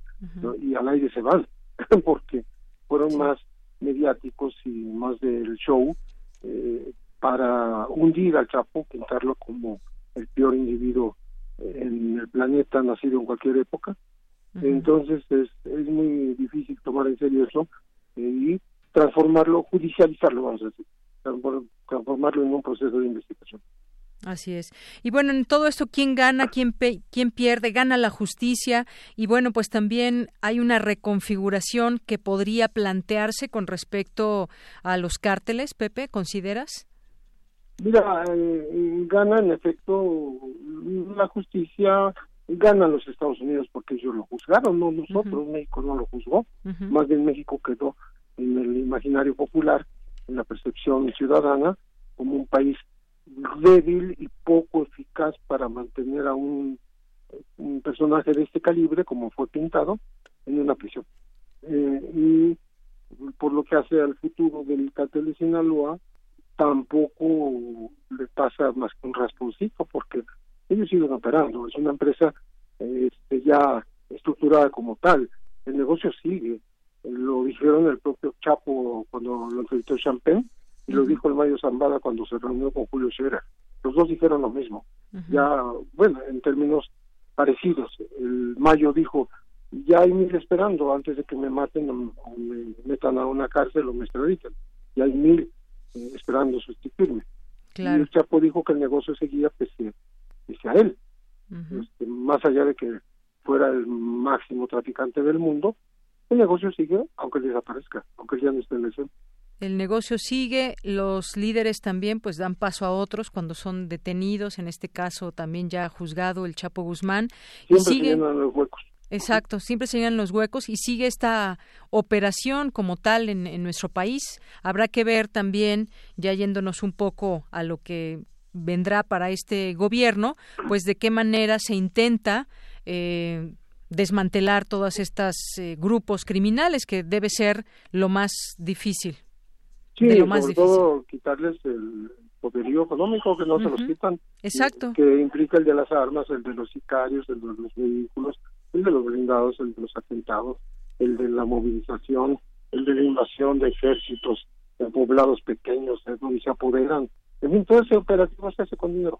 y al aire se van, porque fueron más mediáticos y más del show eh, para hundir al Chapo, pintarlo como el peor individuo en el planeta nacido en cualquier época. Entonces es, es muy difícil tomar en serio eso eh, y transformarlo, judicializarlo, vamos a decir, transformarlo en un proceso de investigación. Así es. Y bueno, en todo esto, ¿quién gana, quién, quién pierde? Gana la justicia. Y bueno, pues también hay una reconfiguración que podría plantearse con respecto a los cárteles, Pepe, ¿consideras? Mira, eh, gana en efecto la justicia, gana los Estados Unidos porque ellos lo juzgaron, no nosotros, México no lo juzgó, más bien México quedó en el imaginario popular, en la percepción ciudadana, como un país débil y poco eficaz para mantener a un, un personaje de este calibre, como fue pintado, en una prisión. Eh, y por lo que hace al futuro del cartel de Sinaloa, tampoco le pasa más que un rasponcito porque ellos siguen operando, es una empresa este, ya estructurada como tal, el negocio sigue, lo dijeron el propio Chapo cuando lo entrevistó Champagne y lo dijo el Mayo Zambada cuando se reunió con Julio Scherer, los dos dijeron lo mismo, ya, bueno, en términos parecidos, el Mayo dijo, ya hay mil esperando antes de que me maten o me metan a una cárcel o me extraditen, ya hay mil eh, esperando sustituirme. Y el Chapo dijo que el negocio seguía pese, pese a él. este, más allá de que fuera el máximo traficante del mundo, el negocio sigue aunque desaparezca, aunque ya no esté en el el negocio sigue, los líderes también pues dan paso a otros cuando son detenidos, en este caso también ya juzgado el Chapo Guzmán. Siempre y sigue... los huecos. Exacto, siempre se llenan los huecos y sigue esta operación como tal en, nuestro país. Habrá que ver también, ya yéndonos un poco a lo que vendrá para este gobierno, pues de qué manera se intenta eh, desmantelar todos estos eh, grupos criminales, que debe ser lo más difícil. Sí, lo más sobre todo quitarles el poderío económico, que no se los quitan. Exacto. Que implica el de las armas, el de los sicarios, el de los vehículos, el de los blindados, el de los atentados, el de la movilización, el de la invasión de ejércitos de poblados pequeños de donde se apoderan. En fin, todo ese operativo se hace con dinero.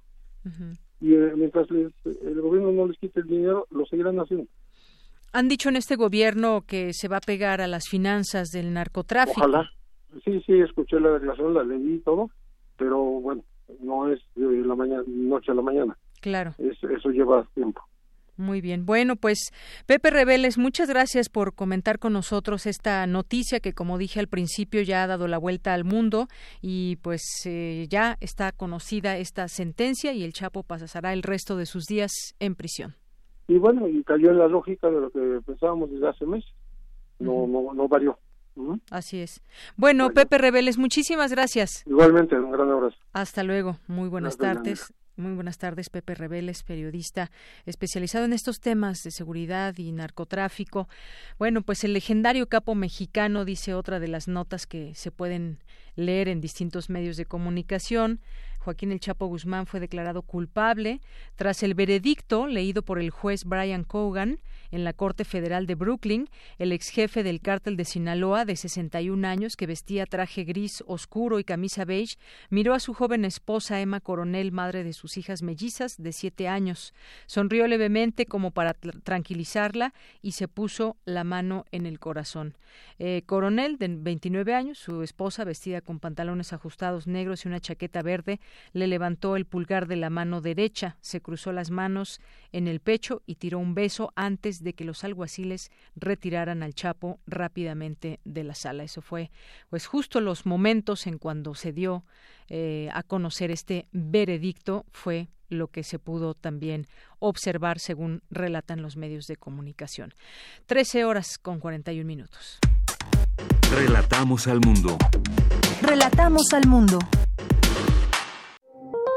Y eh, mientras el gobierno no les quite el dinero, lo seguirán haciendo. Han dicho en este gobierno que se va a pegar a las finanzas del narcotráfico. Ojalá. Sí, sí, escuché la declaración, la leí y todo, pero bueno, no es de la mañana, noche a la mañana. Claro. eso lleva tiempo. Muy bien. Bueno, pues Pepe Reveles, muchas gracias por comentar con nosotros esta noticia que, como dije al principio, ya ha dado la vuelta al mundo y pues eh, ya está conocida esta sentencia y el Chapo pasará el resto de sus días en prisión. Y bueno, y cayó en la lógica de lo que pensábamos desde hace meses. No, no, no varió. Así es. Bueno, Pepe Rebeles, muchísimas gracias. Igualmente, un gran abrazo. Hasta luego. Muy buenas tardes. Muy buenas tardes, Pepe Rebeles, periodista especializado en estos temas de seguridad y narcotráfico. Bueno, pues el legendario capo mexicano, dice otra de las notas que se pueden leer en distintos medios de comunicación, Joaquín El Chapo Guzmán fue declarado culpable tras el veredicto leído por el juez Brian Cogan en la Corte Federal de Brooklyn. El ex jefe del cártel de Sinaloa, de 61 años, que vestía traje gris oscuro y camisa beige, miró a su joven esposa Emma Coronel, madre de sus hijas mellizas de siete años. Sonrió levemente como para tranquilizarla y se puso la mano en el corazón. Eh, Coronel, de 29 años, su esposa, vestida con pantalones ajustados negros y una chaqueta verde, le levantó el pulgar de la mano derecha, se cruzó las manos en el pecho y tiró un beso antes de que los alguaciles retiraran al Chapo rápidamente de la sala. Eso fue, pues, justo los momentos en cuando se dio eh, a conocer este veredicto fue lo que se pudo también observar según relatan los medios de comunicación. Trece horas con cuarenta y un minutos. Relatamos al mundo. Relatamos al mundo.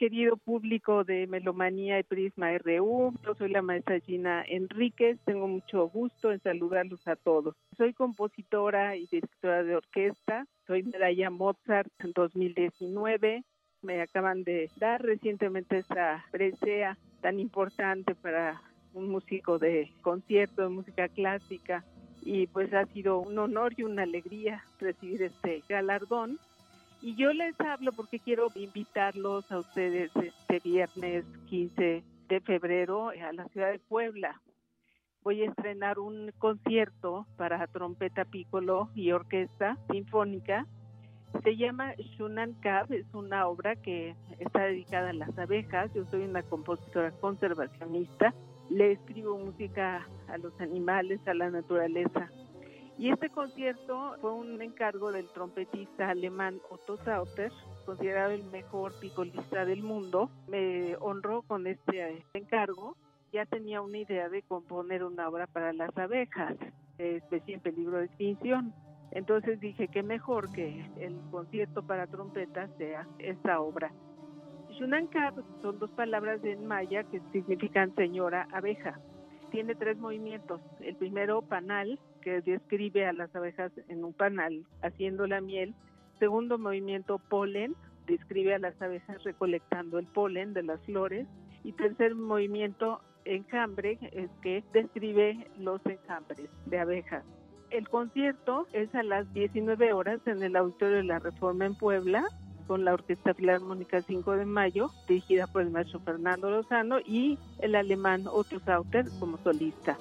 querido público de Melomanía y Prisma RU. Yo soy la maestra Gina Enríquez. Tengo mucho gusto en saludarlos a todos. Soy compositora y directora de orquesta. Soy medalla Mozart en 2019. Me acaban de dar recientemente esa presea tan importante para un músico de concierto de música clásica y pues ha sido un honor y una alegría recibir este galardón y yo les hablo porque quiero invitarlos a ustedes este viernes 15 de febrero a la ciudad de Puebla. Voy a estrenar un concierto para trompeta piccolo y orquesta sinfónica. Se llama Shunan Kab, es una obra que está dedicada a las abejas. Yo soy una compositora conservacionista. Le escribo música a los animales, a la naturaleza. Y este concierto fue un encargo del trompetista alemán Otto Sauter, considerado el mejor picolista del mundo. Me honró con este encargo. Ya tenía una idea de componer una obra para las abejas, especie en peligro de extinción. Entonces dije que mejor que el concierto para trompeta sea esta obra. Shunankar son dos palabras en maya que significan señora abeja. Tiene tres movimientos. El primero, panal, que describe a las abejas en un panal haciendo la miel. Segundo movimiento, polen, describe a las abejas recolectando el polen de las flores. Y tercer movimiento, enjambre, es que describe los enjambres de abejas. El concierto es a las 19 horas en el Auditorio de la Reforma en Puebla con la Orquesta Filarmónica 5 de Mayo, dirigida por el maestro Fernando Lozano y el alemán Otto Sauter como solista.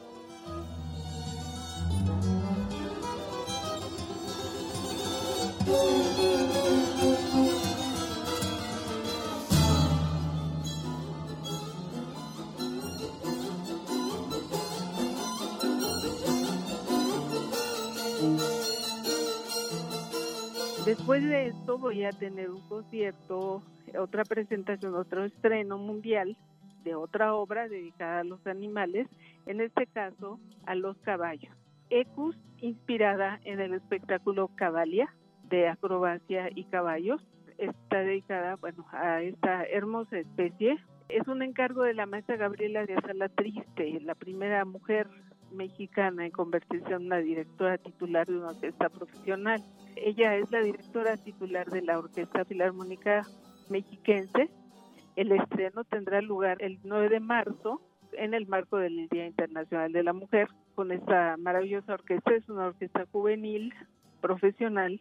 Después de esto voy a tener un concierto, otra presentación, otro estreno mundial de otra obra dedicada a los animales, en este caso a los caballos. Ecus, inspirada en el espectáculo Cavalia de acrobacia y caballos, está dedicada bueno, a esta hermosa especie. Es un encargo de la maestra Gabriela de Sala Triste, la primera mujer mexicana en convertirse en una directora titular de una orquesta profesional. Ella es la directora titular de la Orquesta Filarmónica Mexiquense. El estreno tendrá lugar el 9 de marzo en el marco del Día Internacional de la Mujer con esta maravillosa orquesta. Es una orquesta juvenil, profesional,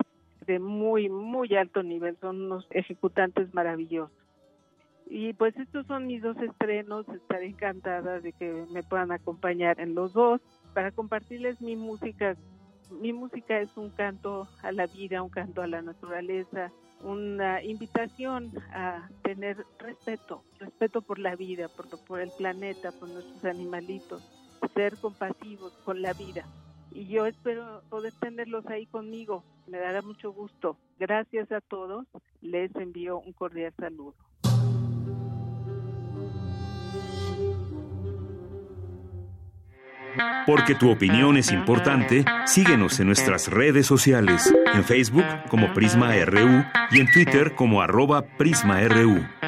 de muy, muy alto nivel. Son unos ejecutantes maravillosos. Y pues estos son mis dos estrenos, estaré encantada de que me puedan acompañar en los dos para compartirles mi música. Mi música es un canto a la vida, un canto a la naturaleza, una invitación a tener respeto, respeto por la vida, por, por el planeta, por nuestros animalitos. ser compasivos con la vida. Y yo espero poder tenerlos ahí conmigo. Me dará mucho gusto. Gracias a todos. Les envío un cordial saludo. Porque tu opinión es importante, síguenos en nuestras redes sociales, en Facebook como Prisma RU y en Twitter como arroba PrismaRU.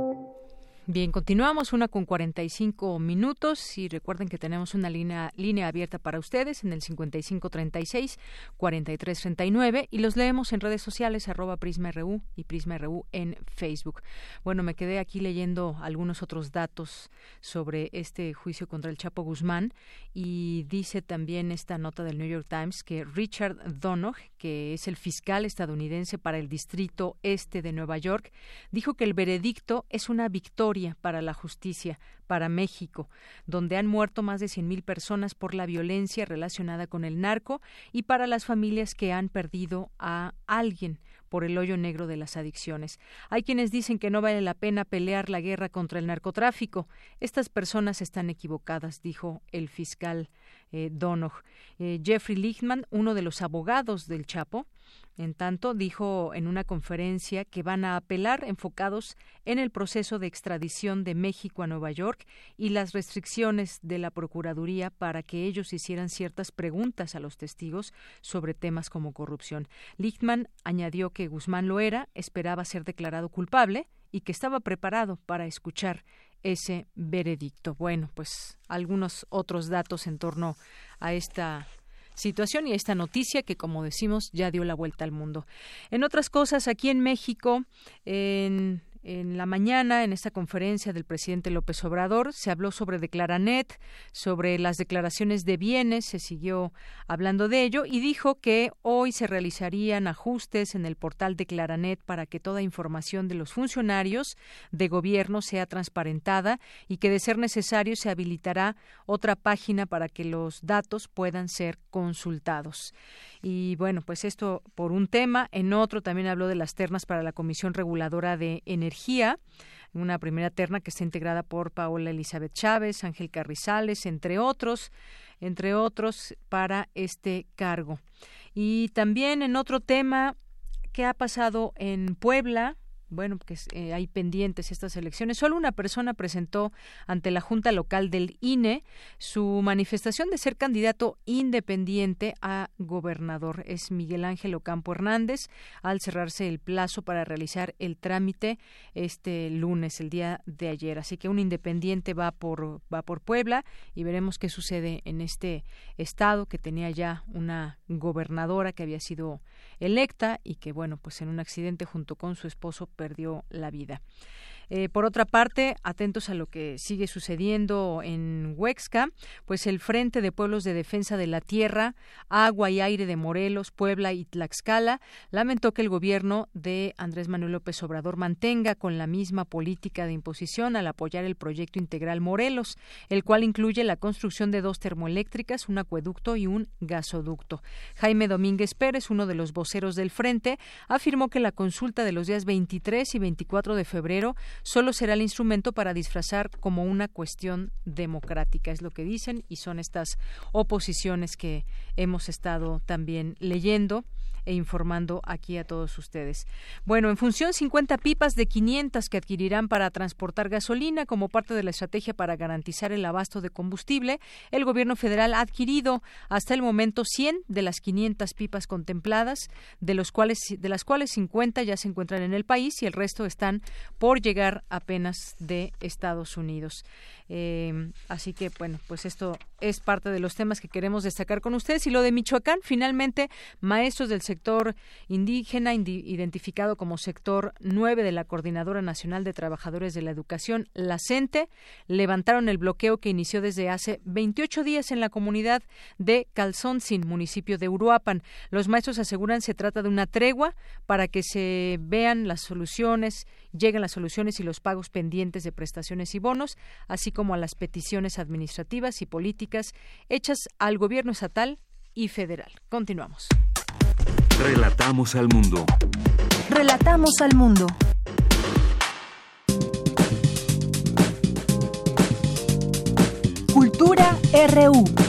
Bien, continuamos una con 45 minutos y recuerden que tenemos una línea, línea abierta para ustedes en el 5536-4339 y los leemos en redes sociales arroba PrismaRU y PrismaRU en Facebook. Bueno, me quedé aquí leyendo algunos otros datos sobre este juicio contra el Chapo Guzmán y dice también esta nota del New York Times que Richard Donough, que es el fiscal estadounidense para el Distrito Este de Nueva York, dijo que el veredicto es una victoria para la justicia, para México, donde han muerto más de 100.000 personas por la violencia relacionada con el narco y para las familias que han perdido a alguien por el hoyo negro de las adicciones. Hay quienes dicen que no vale la pena pelear la guerra contra el narcotráfico. Estas personas están equivocadas, dijo el fiscal eh, Donough. Eh, Jeffrey Lichtman, uno de los abogados del Chapo, en tanto, dijo en una conferencia que van a apelar enfocados en el proceso de extradición de México a Nueva York y las restricciones de la Procuraduría para que ellos hicieran ciertas preguntas a los testigos sobre temas como corrupción. Lichtman añadió que Guzmán lo era, esperaba ser declarado culpable y que estaba preparado para escuchar ese veredicto. Bueno, pues algunos otros datos en torno a esta situación y esta noticia que, como decimos, ya dio la vuelta al mundo. En otras cosas, aquí en México, en en la mañana, en esta conferencia del presidente López Obrador, se habló sobre Declaranet, sobre las declaraciones de bienes, se siguió hablando de ello y dijo que hoy se realizarían ajustes en el portal Declaranet para que toda información de los funcionarios de gobierno sea transparentada y que de ser necesario se habilitará otra página para que los datos puedan ser consultados. Y bueno, pues esto por un tema. En otro también habló de las ternas para la Comisión Reguladora de Energía una primera terna que está integrada por Paola Elizabeth Chávez, Ángel Carrizales, entre otros, entre otros, para este cargo. Y también en otro tema que ha pasado en Puebla, bueno, que eh, hay pendientes estas elecciones. Solo una persona presentó ante la Junta Local del INE su manifestación de ser candidato independiente a gobernador. Es Miguel Ángel Ocampo Hernández, al cerrarse el plazo para realizar el trámite este lunes, el día de ayer. Así que un independiente va por, va por Puebla y veremos qué sucede en este estado que tenía ya una gobernadora que había sido electa y que, bueno, pues en un accidente junto con su esposo perdió la vida. Eh, por otra parte, atentos a lo que sigue sucediendo en Huexca, pues el Frente de Pueblos de Defensa de la Tierra, Agua y Aire de Morelos, Puebla y Tlaxcala lamentó que el gobierno de Andrés Manuel López Obrador mantenga con la misma política de imposición al apoyar el proyecto integral Morelos, el cual incluye la construcción de dos termoeléctricas, un acueducto y un gasoducto. Jaime Domínguez Pérez, uno de los voceros del Frente, afirmó que la consulta de los días 23 y 24 de febrero solo será el instrumento para disfrazar como una cuestión democrática, es lo que dicen, y son estas oposiciones que hemos estado también leyendo e informando aquí a todos ustedes. Bueno, en función 50 pipas de 500 que adquirirán para transportar gasolina como parte de la estrategia para garantizar el abasto de combustible, el gobierno federal ha adquirido hasta el momento 100 de las 500 pipas contempladas, de los cuales de las cuales 50 ya se encuentran en el país y el resto están por llegar apenas de Estados Unidos. Eh, así que, bueno, pues esto es parte de los temas que queremos destacar con ustedes. Y lo de Michoacán, finalmente, maestros del sector indígena, identificado como sector 9 de la Coordinadora Nacional de Trabajadores de la Educación, la CENTE, levantaron el bloqueo que inició desde hace 28 días en la comunidad de Calzoncin, municipio de Uruapan. Los maestros aseguran se trata de una tregua para que se vean las soluciones, lleguen las soluciones y los pagos pendientes de prestaciones y bonos, así como a las peticiones administrativas y políticas hechas al gobierno estatal y federal. Continuamos. Relatamos al mundo. Relatamos al mundo. Cultura RU.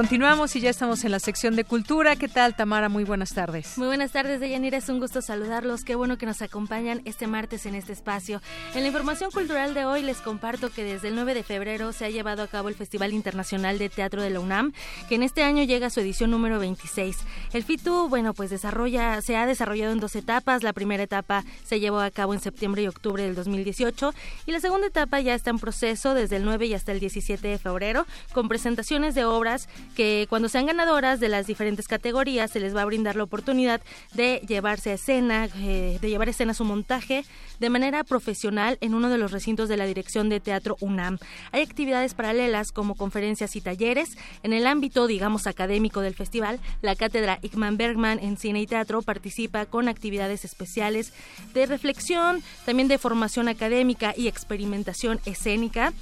Continuamos y ya estamos en la sección de cultura. ¿Qué tal, Tamara? Muy buenas tardes. Muy buenas tardes, Deyanira. Es un gusto saludarlos. Qué bueno que nos acompañan este martes en este espacio. En la información cultural de hoy les comparto que desde el 9 de febrero se ha llevado a cabo el Festival Internacional de Teatro de la UNAM, que en este año llega a su edición número 26. El FITU, bueno, pues desarrolla, se ha desarrollado en dos etapas. La primera etapa se llevó a cabo en septiembre y octubre del 2018 y la segunda etapa ya está en proceso desde el 9 y hasta el 17 de febrero con presentaciones de obras que cuando sean ganadoras de las diferentes categorías se les va a brindar la oportunidad de llevarse a escena, eh, de llevar a escena su montaje de manera profesional en uno de los recintos de la Dirección de Teatro UNAM. Hay actividades paralelas como conferencias y talleres. En el ámbito, digamos, académico del festival, la cátedra Ickman Bergman en Cine y Teatro participa con actividades especiales de reflexión, también de formación académica y experimentación escénica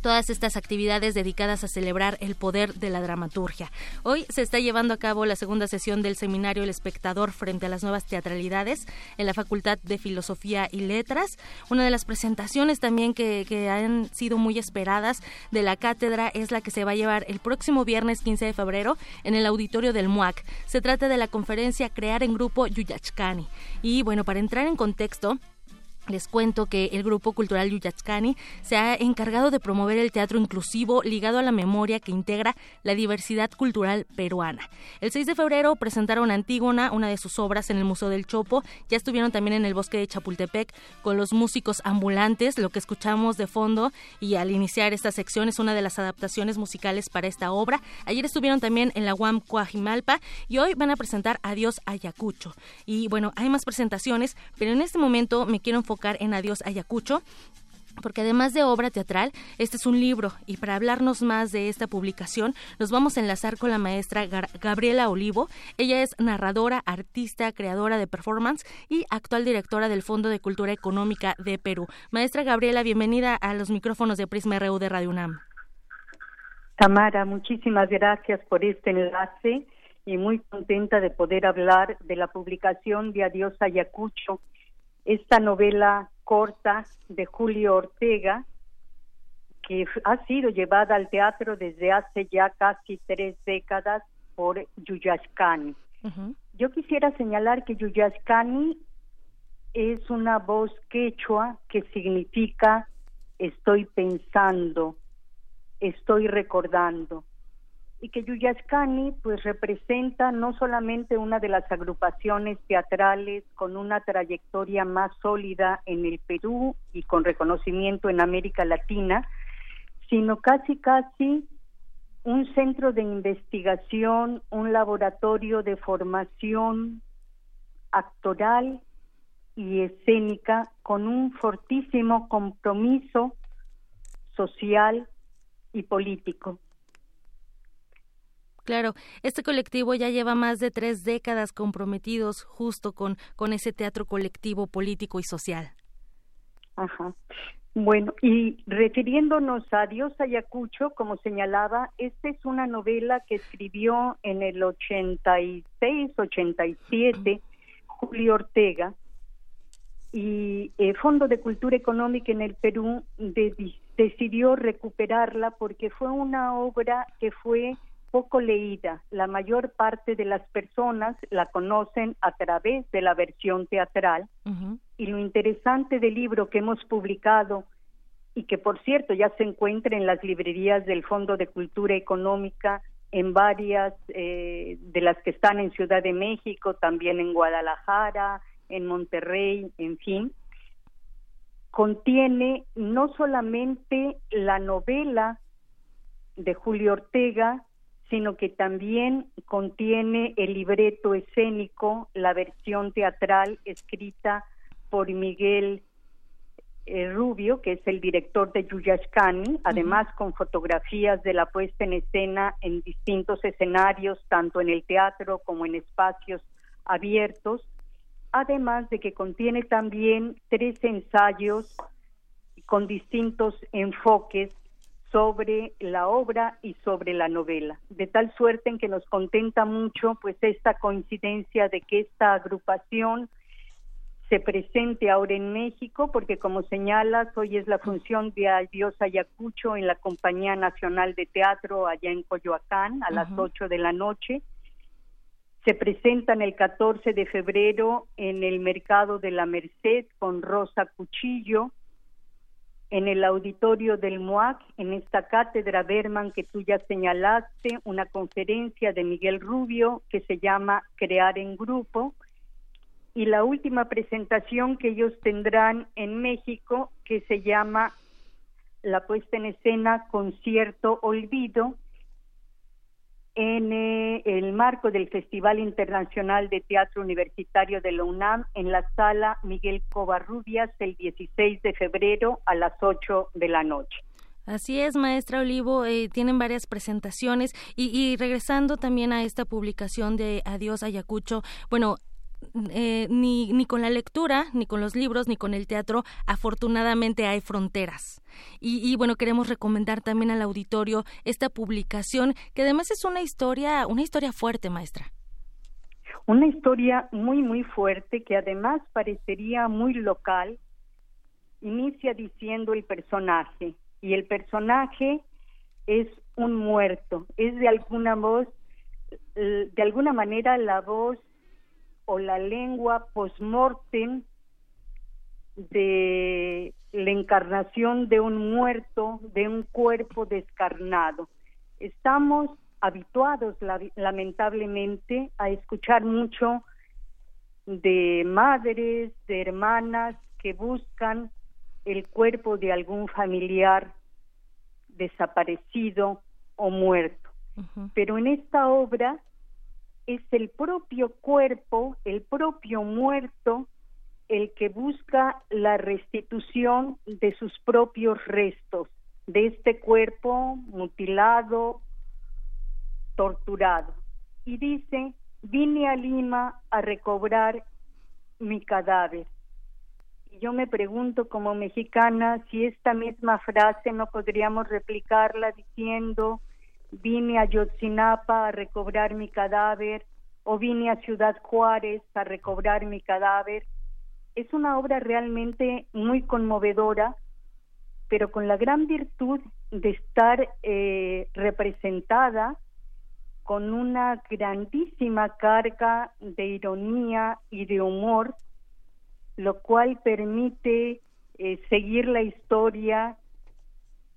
todas estas actividades dedicadas a celebrar el poder de la dramaturgia. Hoy se está llevando a cabo la segunda sesión del seminario El espectador frente a las nuevas teatralidades en la Facultad de Filosofía y Letras. Una de las presentaciones también que, han sido muy esperadas de la cátedra es la que se va a llevar el próximo viernes 15 de febrero en el auditorio del MUAC. Se trata de la conferencia Crear en Grupo Yuyachkani. Y bueno, para entrar en contexto, les cuento que el Grupo Cultural Yuyachkani se ha encargado de promover el teatro inclusivo ligado a la memoria que integra la diversidad cultural peruana. El 6 de febrero presentaron Antígona, una de sus obras, en el Museo del Chopo. Ya estuvieron también en el Bosque de Chapultepec con los músicos ambulantes, lo que escuchamos de fondo y al iniciar esta sección es una de las adaptaciones musicales para esta obra. Ayer estuvieron también en la UAM Coajimalpa y hoy van a presentar Adiós Ayacucho. Y bueno, hay más presentaciones, pero en este momento me quiero enfocar en Adiós Ayacucho porque además de obra teatral, este es un libro y para hablarnos más de esta publicación nos vamos a enlazar con la maestra Gabriela Olivo. Ella es narradora, artista, creadora de performance y actual directora del Fondo de Cultura Económica de Perú. Maestra Gabriela, bienvenida a los micrófonos de Prisma RU de Radio UNAM. Tamara, muchísimas gracias por este enlace y muy contenta de poder hablar de la publicación de Adiós Ayacucho esta novela corta de Julio Ortega, que ha sido llevada al teatro desde hace ya casi tres décadas por Yuyashkani. Yo quisiera señalar que Yuyashkani es una voz quechua que significa estoy pensando, estoy recordando y que Yuyascani pues representa no solamente una de las agrupaciones teatrales con una trayectoria más sólida en el Perú y con reconocimiento en América Latina, sino casi casi un centro de investigación, un laboratorio de formación actoral y escénica con un fortísimo compromiso social y político. Claro, este colectivo ya lleva más de tres décadas comprometidos justo con, con ese teatro colectivo político y social. Ajá. Bueno, y refiriéndonos a Dios Ayacucho, como señalaba, esta es una novela que escribió en el 86, 87 Julio Ortega, y el Fondo de Cultura Económica en el Perú decidió recuperarla porque fue una obra que fue poco leída. La mayor parte de las personas la conocen a través de la versión teatral y lo interesante del libro que hemos publicado y que por cierto ya se encuentra en las librerías del Fondo de Cultura Económica en varias eh, de las que están en Ciudad de México, también en Guadalajara, en Monterrey, en fin, contiene no solamente la novela de Julio Ortega, sino que también contiene el libreto escénico, la versión teatral escrita por Miguel eh, Rubio, que es el director de Yuyashkani, además con fotografías de la puesta en escena en distintos escenarios, tanto en el teatro como en espacios abiertos, además de que contiene también tres ensayos con distintos enfoques sobre la obra y sobre la novela, de tal suerte en que nos contenta mucho pues esta coincidencia de que esta agrupación se presente ahora en México, porque como señalas, hoy es la función de Adiós Ayacucho en la Compañía Nacional de Teatro allá en Coyoacán a las 8 de la noche. Se presentan el 14 de febrero en el Mercado de la Merced con Rosa Cuchillo, en el auditorio del MOAC, en esta cátedra Berman que tú ya señalaste, una conferencia de Miguel Rubio que se llama Crear en Grupo, y la última presentación que ellos tendrán en México que se llama la puesta en escena Concierto Olvido en eh, el marco del Festival Internacional de Teatro Universitario de la UNAM en la sala Miguel Covarrubias el 16 de febrero a las 8 de la noche. Así es, maestra Olivo, eh, tienen varias presentaciones y, y, regresando también a esta publicación de Adiós Ayacucho, bueno, eh, ni, ni con la lectura, ni con los libros, ni con el teatro, afortunadamente hay fronteras. Y, y, bueno, queremos recomendar también al auditorio esta publicación, que además es una historia, una historia fuerte, maestra. Una historia muy, muy fuerte, que además parecería muy local. Inicia diciendo el personaje, y el personaje es un muerto, es de alguna voz, de alguna manera la voz o la lengua post-mortem de la encarnación de un muerto, de un cuerpo descarnado. Estamos habituados lamentablemente a escuchar mucho de madres, de hermanas que buscan el cuerpo de algún familiar desaparecido o muerto. Pero en esta obra es el propio cuerpo, el propio muerto, el que busca la restitución de sus propios restos, de este cuerpo mutilado, torturado. Y dice, vine a Lima a recobrar mi cadáver. Y yo me pregunto como mexicana si esta misma frase no podríamos replicarla diciendo, vine a Yotzinapa a recobrar mi cadáver o vine a Ciudad Juárez a recobrar mi cadáver. Es una obra realmente muy conmovedora, pero con la gran virtud de estar eh, representada con una grandísima carga de ironía y de humor, lo cual permite eh, seguir la historia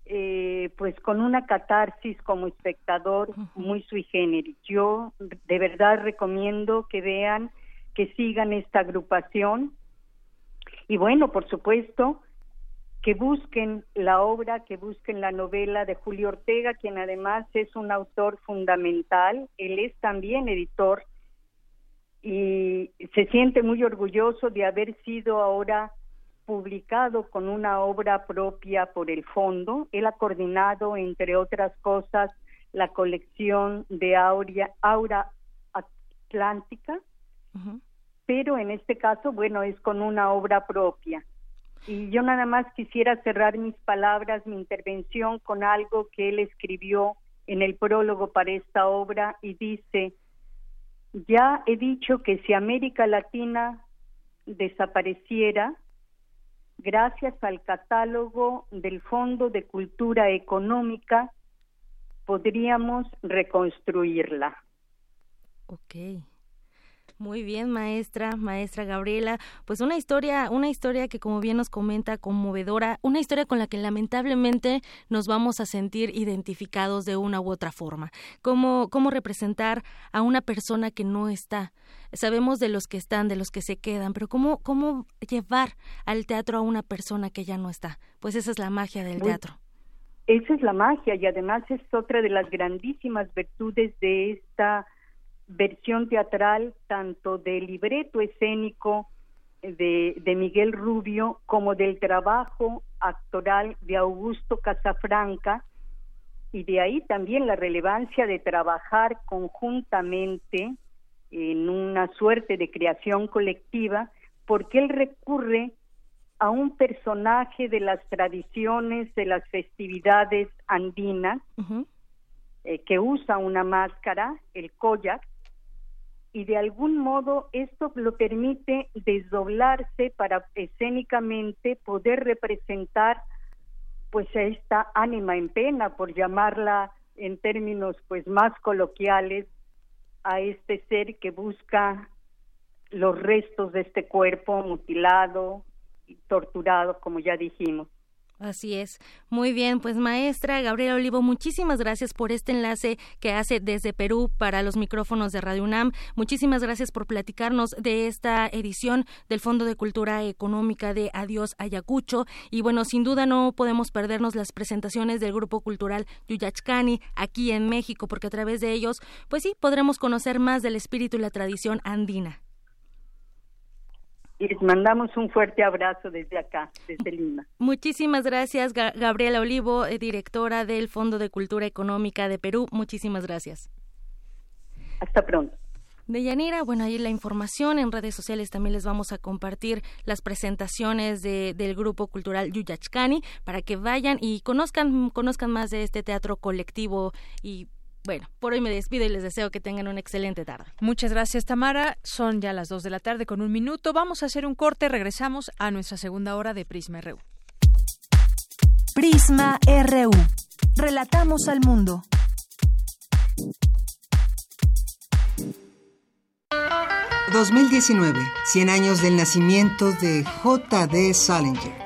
eh, pues con una catarsis como espectador muy sui generis. Yo de verdad recomiendo que vean, que sigan esta agrupación. Y bueno, por supuesto, que busquen la obra, que busquen la novela de Julio Ortega, quien además es un autor fundamental, él es también editor. Y se siente muy orgulloso de haber sido ahora publicado con una obra propia por el fondo. Él ha coordinado, entre otras cosas, la colección de Aura Atlántica, pero en este caso, bueno, es con una obra propia. Y yo nada más quisiera cerrar mis palabras, mi intervención con algo que él escribió en el prólogo para esta obra y dice, ya he dicho que si América Latina desapareciera, gracias al catálogo del Fondo de Cultura Económica, podríamos reconstruirla. Ok. Muy bien, maestra, maestra Gabriela. Pues una historia, una historia que como bien nos comenta, conmovedora, una historia con la que lamentablemente nos vamos a sentir identificados de una u otra forma. ¿Cómo, cómo representar a una persona que no está? Sabemos de los que están, de los que se quedan, pero ¿cómo, cómo llevar al teatro a una persona que ya no está? Pues esa es la magia del teatro esa es la magia y además es otra de las grandísimas virtudes de esta versión teatral, tanto del libreto escénico de, de Miguel Rubio como del trabajo actoral de Augusto Casafranca, y de ahí también la relevancia de trabajar conjuntamente en una suerte de creación colectiva, porque él recurre a un personaje de las tradiciones de las festividades andinas eh, que usa una máscara, el koyak, y de algún modo esto lo permite desdoblarse para escénicamente poder representar pues a esta ánima en pena por llamarla en términos pues más coloquiales a este ser que busca los restos de este cuerpo mutilado y torturado como ya dijimos Así es. Muy bien, pues maestra Gabriela Olivo, muchísimas gracias por este enlace que hace desde Perú para los micrófonos de Radio UNAM. Muchísimas gracias por platicarnos de esta edición del Fondo de Cultura Económica de Adiós Ayacucho. Y bueno, sin duda no podemos perdernos las presentaciones del Grupo Cultural Yuyachcani aquí en México, porque a través de ellos, pues sí, podremos conocer más del espíritu y la tradición andina y les mandamos un fuerte abrazo desde acá, desde Lima. Muchísimas gracias, Gabriela Olivo, eh, directora del Fondo de Cultura Económica de Perú. Muchísimas gracias. Hasta pronto. Deyanira, bueno, ahí la información en redes sociales también les vamos a compartir las presentaciones de, del grupo cultural Yuyachkani para que vayan y conozcan, conozcan más de este teatro colectivo y bueno, por hoy me despido y les deseo que tengan una excelente tarde. Muchas gracias, Tamara. Son ya las dos de la tarde con un minuto. Vamos a hacer un corte. Regresamos a nuestra segunda hora de Prisma RU. Prisma RU. Relatamos al mundo. ...2019... ...100 años del nacimiento de J.D. Salinger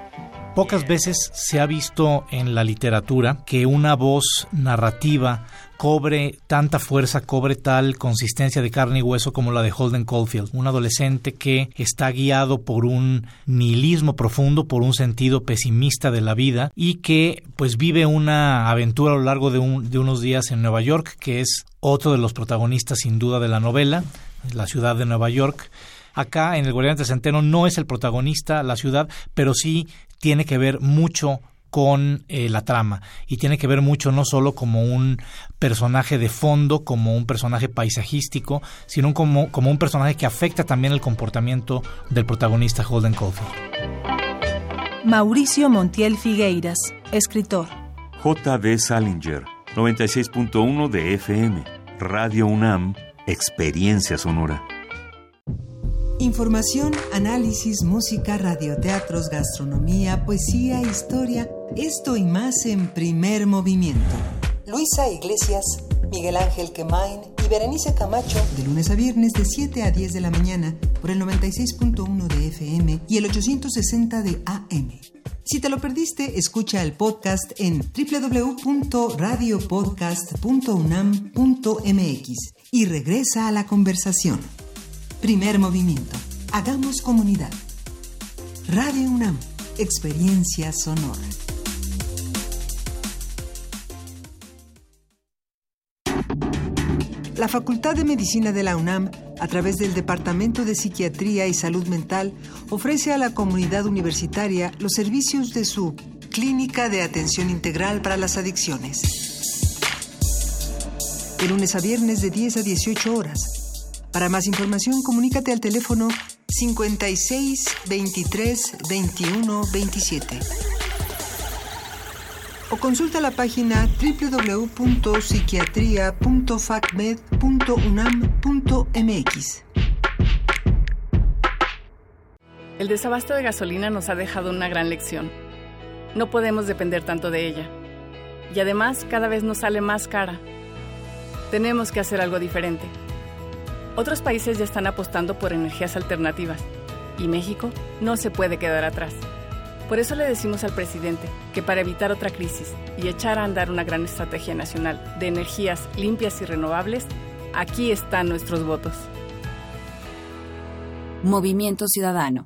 Pocas veces se ha visto en la literatura que una voz narrativa cobre tanta fuerza, cobre tal consistencia de carne y hueso como la de Holden Caulfield, un adolescente que está guiado por un nihilismo profundo, por un sentido pesimista de la vida y que pues vive una aventura a lo largo de, unos días en Nueva York, que es otro de los protagonistas sin duda de la novela, la ciudad de Nueva York. Acá en El Guardián Centeno no es el protagonista la ciudad, pero sí tiene que ver mucho con eh, la trama y tiene que ver mucho no solo como un personaje de fondo, como un personaje paisajístico, sino como, como un personaje que afecta también el comportamiento del protagonista Holden Caulfield. Mauricio Montiel Figueiras, escritor. J.D. Salinger, 96.1 de FM, Radio UNAM, Experiencia Sonora. Información, análisis, música, radioteatros, gastronomía, poesía, historia, esto y más en primer movimiento. Luisa Iglesias, Miguel Ángel Quemain y Berenice Camacho, de lunes a viernes de 7 a 10 de la mañana por el 96.1 de FM y el 860 de AM. Si te lo perdiste, escucha el podcast en www.radiopodcast.unam.mx y regresa a la conversación. Primer movimiento. Hagamos comunidad. Radio UNAM. Experiencia sonora. La Facultad de Medicina de la UNAM, a través del Departamento de Psiquiatría y Salud Mental, ofrece a la comunidad universitaria los servicios de su Clínica de Atención Integral para las Adicciones. De lunes a viernes de 10 a 18 horas para más información, comunícate al teléfono 56 23 21 27 o consulta la página www.psiquiatria.facmed.unam.mx. El desabasto de gasolina nos ha dejado una gran lección. No podemos depender tanto de ella. Y además cada vez nos sale más cara. Tenemos que hacer algo diferente. Otros países ya están apostando por energías alternativas y México no se puede quedar atrás. Por eso le decimos al presidente que para evitar otra crisis y echar a andar una gran estrategia nacional de energías limpias y renovables, aquí están nuestros votos. Movimiento Ciudadano.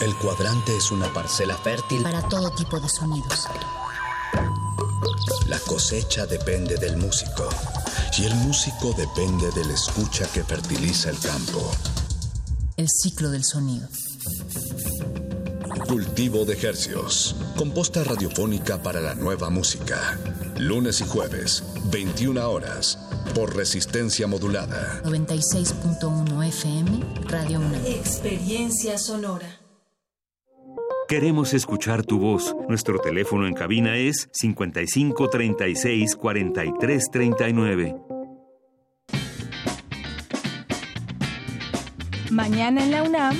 El cuadrante es una parcela fértil para todo tipo de sonidos. La cosecha depende del músico y el músico depende de la escucha que fertiliza el campo. El ciclo del sonido. Cultivo de hercios. Composta radiofónica para la nueva música. Lunes y jueves, 21 horas, por resistencia modulada. 96.1 FM, Radio 1. Experiencia sonora. Queremos escuchar tu voz. Nuestro teléfono en cabina es 55 36 43 39. Mañana en la UNAM,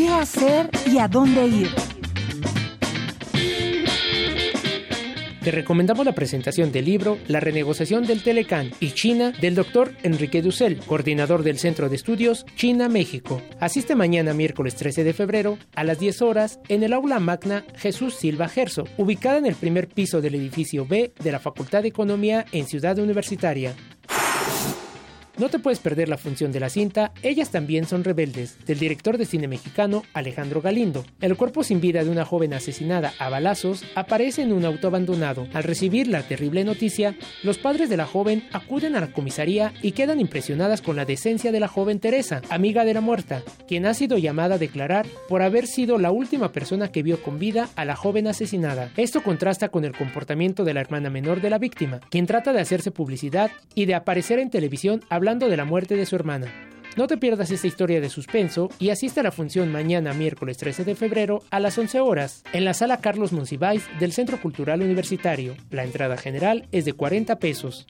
¿qué hacer y a dónde ir? Te recomendamos la presentación del libro La renegociación del Telecán y China del doctor Enrique Dussel, coordinador del Centro de Estudios China-México. Asiste mañana miércoles 13 de febrero a las 10 horas en el aula magna Jesús Silva Gerso, ubicada en el primer piso del edificio B de la Facultad de Economía en Ciudad Universitaria. No te puedes perder la función de la cinta Ellas también son rebeldes, del director de cine mexicano Alejandro Galindo. El cuerpo sin vida de una joven asesinada a balazos aparece en un auto abandonado. Al recibir la terrible noticia, los padres de la joven acuden a la comisaría y quedan impresionadas con la decencia de la joven Teresa, amiga de la muerta, quien ha sido llamada a declarar por haber sido la última persona que vio con vida a la joven asesinada. Esto contrasta con el comportamiento de la hermana menor de la víctima, quien trata de hacerse publicidad y de aparecer en televisión hablando de la muerte de su hermana. No te pierdas esta historia de suspenso y asiste a la función mañana miércoles 13 de febrero a las 11 horas en la sala Carlos Monsiváis del Centro Cultural Universitario. La entrada general es de 40 pesos.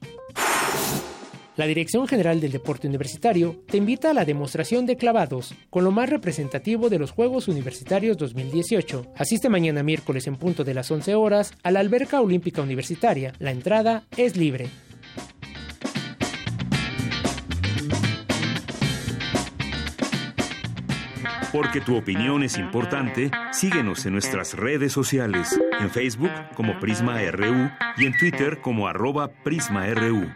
La Dirección General del Deporte Universitario te invita a la demostración de clavados, con lo más representativo de los Juegos Universitarios 2018. Asiste mañana miércoles en punto de las 11 horas a la Alberca Olímpica Universitaria. La entrada es libre. Porque tu opinión es importante, síguenos en nuestras redes sociales, en Facebook como Prisma RU y en Twitter como arroba PrismaRU.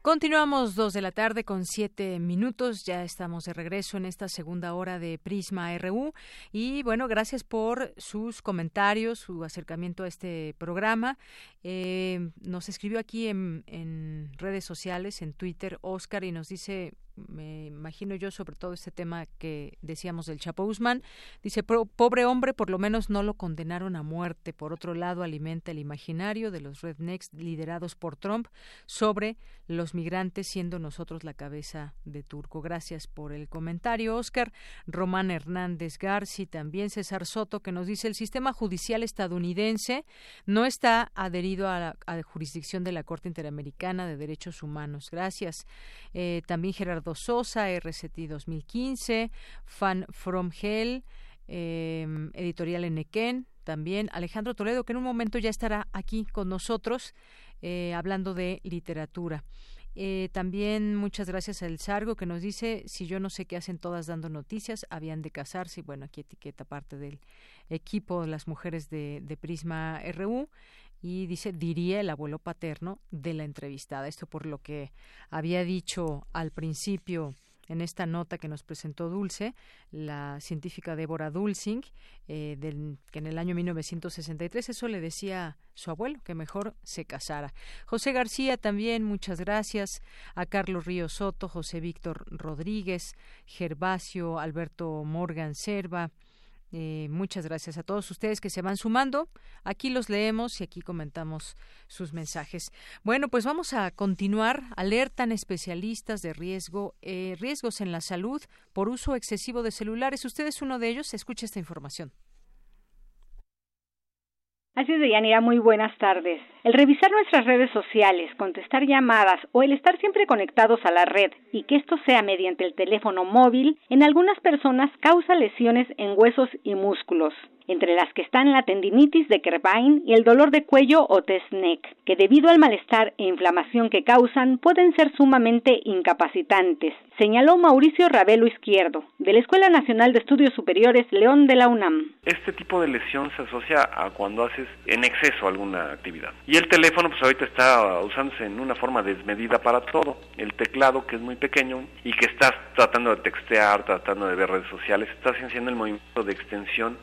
Continuamos dos de la tarde con siete minutos. Ya estamos de regreso en esta segunda hora de Prisma RU. Y bueno, gracias por sus comentarios, su acercamiento a este programa. Eh, nos escribió aquí en, en redes sociales, en Twitter, Oscar, y nos dice me imagino yo sobre todo este tema que decíamos del Chapo Guzmán. Dice, pobre hombre, por lo menos no lo condenaron a muerte. Por otro lado, alimenta el imaginario de los rednecks liderados por Trump sobre los migrantes, siendo nosotros la cabeza de turco. Gracias por el comentario, Oscar. Román Hernández Garci, también César Soto, que nos dice, el sistema judicial estadounidense no está adherido a la, jurisdicción de la Corte Interamericana de Derechos Humanos. Gracias. Eh, también Gerardo Sosa, RCT 2015, Fan From Hell, em, Editorial Enequén, también Alejandro Toledo, que en un momento ya estará aquí con nosotros eh, hablando de literatura. Eh, también muchas gracias al Sargo que nos dice, si yo no sé qué hacen todas dando noticias, habían de casarse. Bueno, aquí etiqueta parte del equipo, las mujeres de, de Prisma RU y dice diría el abuelo paterno de la entrevistada. Esto por lo que había dicho al principio en esta nota que nos presentó Dulce, la científica Débora Dulcing, eh, del, que en el año 1963 eso le decía su abuelo, que mejor se casara. José García también, muchas gracias. A Carlos Río Soto, José Víctor Rodríguez, Gervasio, Alberto Morgan Serva, eh, muchas gracias a todos ustedes que se van sumando. Aquí los leemos y aquí comentamos sus mensajes. Bueno, pues vamos a continuar. Alertan especialistas de riesgo, eh, riesgos en la salud por uso excesivo de celulares. Usted es uno de ellos. Escuche esta información. Así es, Deyanira, muy buenas tardes. El revisar nuestras redes sociales, contestar llamadas o el estar siempre conectados a la red y que esto sea mediante el teléfono móvil, en algunas personas causa lesiones en huesos y músculos entre las que están la tendinitis de Kerbein y el dolor de cuello o test neck, que debido al malestar e inflamación que causan pueden ser sumamente incapacitantes, señaló Mauricio Ravelo Izquierdo, de la Escuela Nacional de Estudios Superiores León de la UNAM. Este tipo de lesión se asocia a cuando haces en exceso alguna actividad. Y el teléfono pues ahorita está usándose en una forma desmedida para todo. El teclado que es muy pequeño y que estás tratando de textear, tratando de ver redes sociales, estás haciendo el movimiento de extensión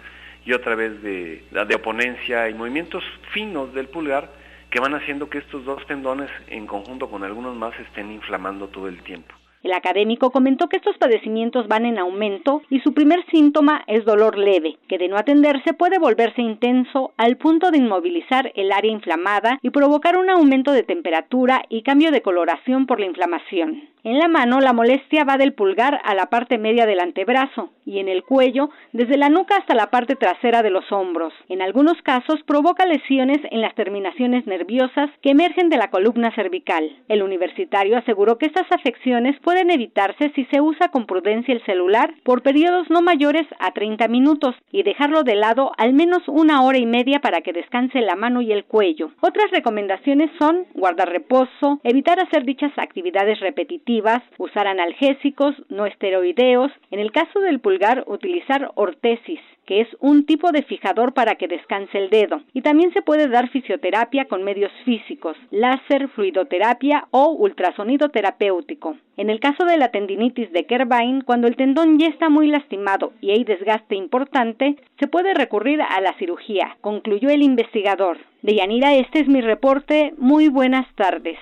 y otra vez de, de oponencia y movimientos finos del pulgar que van haciendo que estos dos tendones en conjunto con algunos más estén inflamando todo el tiempo. El académico comentó que estos padecimientos van en aumento y su primer síntoma es dolor leve, que de no atenderse puede volverse intenso al punto de inmovilizar el área inflamada y provocar un aumento de temperatura y cambio de coloración por la inflamación. En la mano la molestia va del pulgar a la parte media del antebrazo y en el cuello desde la nuca hasta la parte trasera de los hombros. En algunos casos provoca lesiones en las terminaciones nerviosas que emergen de la columna cervical. El universitario aseguró que estas afecciones pueden evitarse si se usa con prudencia el celular por periodos no mayores a 30 minutos y dejarlo de lado al menos una hora y media para que descanse la mano y el cuello. Otras recomendaciones son guardar reposo, evitar hacer dichas actividades repetitivas, usar analgésicos no esteroideos, en el caso del pulgar utilizar ortesis, que es un tipo de fijador para que descanse el dedo. Y también se puede dar fisioterapia con medios físicos, láser, fluidoterapia o ultrasonido terapéutico. En el caso de la tendinitis de Kerbein, cuando el tendón ya está muy lastimado y hay desgaste importante, se puede recurrir a la cirugía, concluyó el investigador. Deyanira, este es mi reporte. Muy buenas tardes.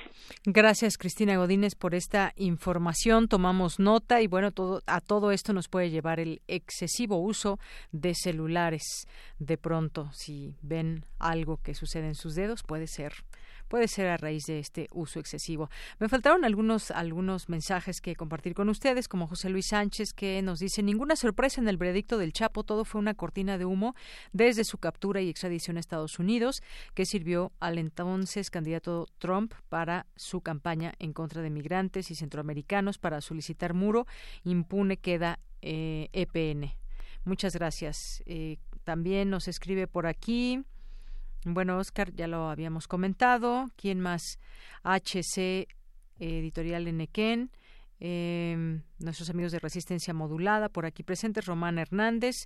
Gracias, Cristina Godínez, por esta información. Tomamos nota y bueno, todo, a todo esto nos puede llevar el excesivo uso de celulares. De pronto, si ven algo que sucede en sus dedos, puede ser puede ser a raíz de este uso excesivo. Me faltaron algunos, algunos mensajes que compartir con ustedes, como José Luis Sánchez, que nos dice ninguna sorpresa en el veredicto del Chapo, todo fue una cortina de humo desde su captura y extradición a Estados Unidos, que sirvió al entonces candidato Trump para su campaña en contra de migrantes y centroamericanos para solicitar muro impune queda eh, EPN. Muchas gracias. Eh, también nos escribe por aquí bueno, Oscar, ya lo habíamos comentado. ¿Quién más? HC Editorial Enequén. Eh, nuestros amigos de Resistencia Modulada, por aquí presentes, Román Hernández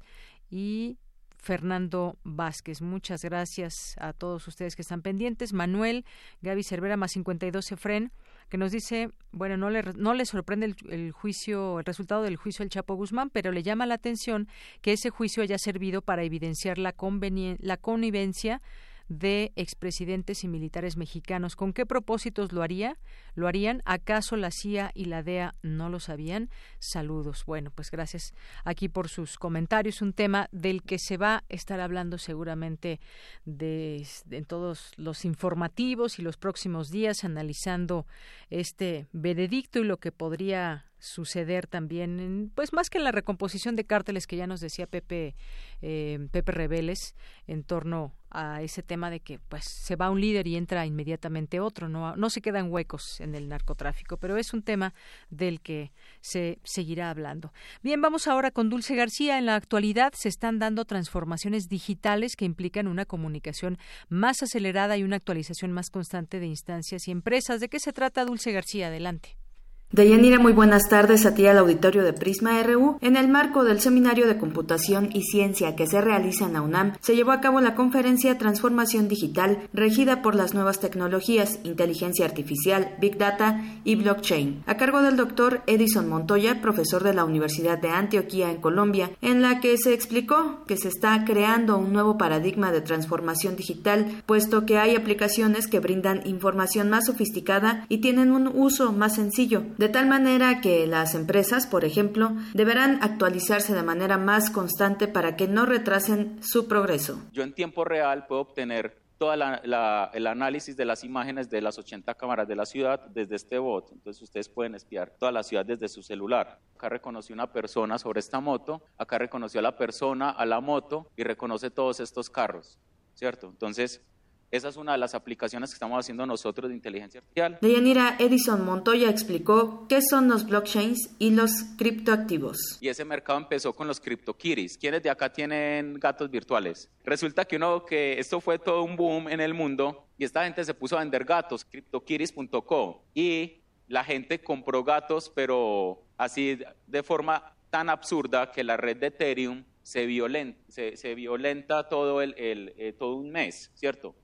y Fernando Vázquez. Muchas gracias a todos ustedes que están pendientes. Manuel, Gaby Cervera, más 52 Efren, que nos dice, bueno, no le, no le sorprende el, juicio, el resultado del juicio del Chapo Guzmán, pero le llama la atención que ese juicio haya servido para evidenciar la, la connivencia de expresidentes y militares mexicanos. ¿Con qué propósitos lo haría? ¿Lo harían? ¿Acaso la CIA y la DEA no lo sabían? Saludos. Bueno, pues gracias aquí por sus comentarios. Un tema del que se va a estar hablando seguramente de, en todos los informativos y los próximos días, analizando este veredicto y lo que podría suceder también, pues más que en la recomposición de cárteles que ya nos decía Pepe, eh, Pepe Rebeles en torno a ese tema de que pues se va un líder y entra inmediatamente otro, no, no se quedan huecos en el narcotráfico, pero es un tema del que se seguirá hablando. Bien, vamos ahora con Dulce García. En la actualidad se están dando transformaciones digitales que implican una comunicación más acelerada y una actualización más constante de instancias y empresas. ¿De qué se trata, Dulce García? Adelante. Deyanira, muy buenas tardes a ti al auditorio de Prisma RU. En el marco del Seminario de Computación y Ciencia que se realiza en la UNAM, se llevó a cabo la conferencia Transformación Digital, regida por las nuevas tecnologías, inteligencia artificial, Big Data y Blockchain, a cargo del doctor Edison Montoya, profesor de la Universidad de Antioquia en Colombia, en la que se explicó que se está creando un nuevo paradigma de transformación digital, puesto que hay aplicaciones que brindan información más sofisticada y tienen un uso más sencillo de tal manera que las empresas, por ejemplo, deberán actualizarse de manera más constante para que no retrasen su progreso. Yo en tiempo real puedo obtener todo el análisis de las imágenes de las 80 cámaras de la ciudad desde este bot. Entonces ustedes pueden espiar toda la ciudad desde su celular. Acá reconoció una persona sobre esta moto, acá reconoció a la persona, a la moto y reconoce todos estos carros. ¿cierto? Entonces, esa es una de las aplicaciones que estamos haciendo nosotros de inteligencia artificial. Deyanira Edison Montoya explicó qué son los blockchains y los criptoactivos. Y ese mercado empezó con los CryptoKitties. ¿Quiénes de acá tienen gatos virtuales? Resulta que uno que esto fue todo un boom en el mundo y esta gente se puso a vender gatos, CryptoKitties.com y la gente compró gatos, pero así de forma tan absurda que la red de Ethereum se violenta, se, violenta todo, el, eh, todo un mes, ¿cierto?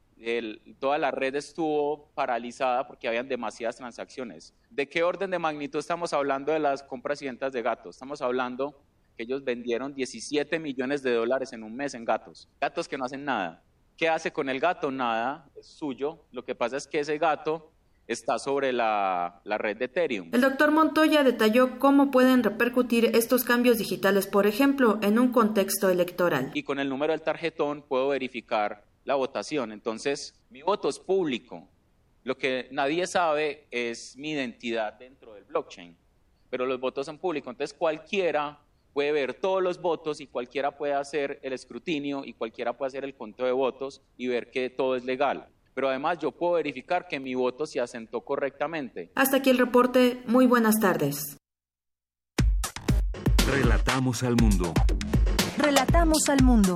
Toda la red estuvo paralizada porque habían demasiadas transacciones. ¿De qué orden de magnitud estamos hablando de las compras y ventas de gatos? Estamos hablando que ellos vendieron 17 millones de dólares en un mes en gatos. Gatos que no hacen nada. ¿Qué hace con el gato? Nada, es suyo. Lo que pasa es que ese gato está sobre la, la, red de Ethereum. El doctor Montoya detalló cómo pueden repercutir estos cambios digitales, por ejemplo, en un contexto electoral. Y con el número del tarjetón puedo verificar la votación. Entonces, mi voto es público. Lo que nadie sabe es mi identidad dentro del blockchain, pero los votos son públicos. Entonces, cualquiera puede ver todos los votos y cualquiera puede hacer el escrutinio y cualquiera puede hacer el conteo de votos y ver que todo es legal. Pero además yo puedo verificar que mi voto se asentó correctamente. Hasta aquí el reporte. Muy buenas tardes. Relatamos al mundo. Relatamos al mundo.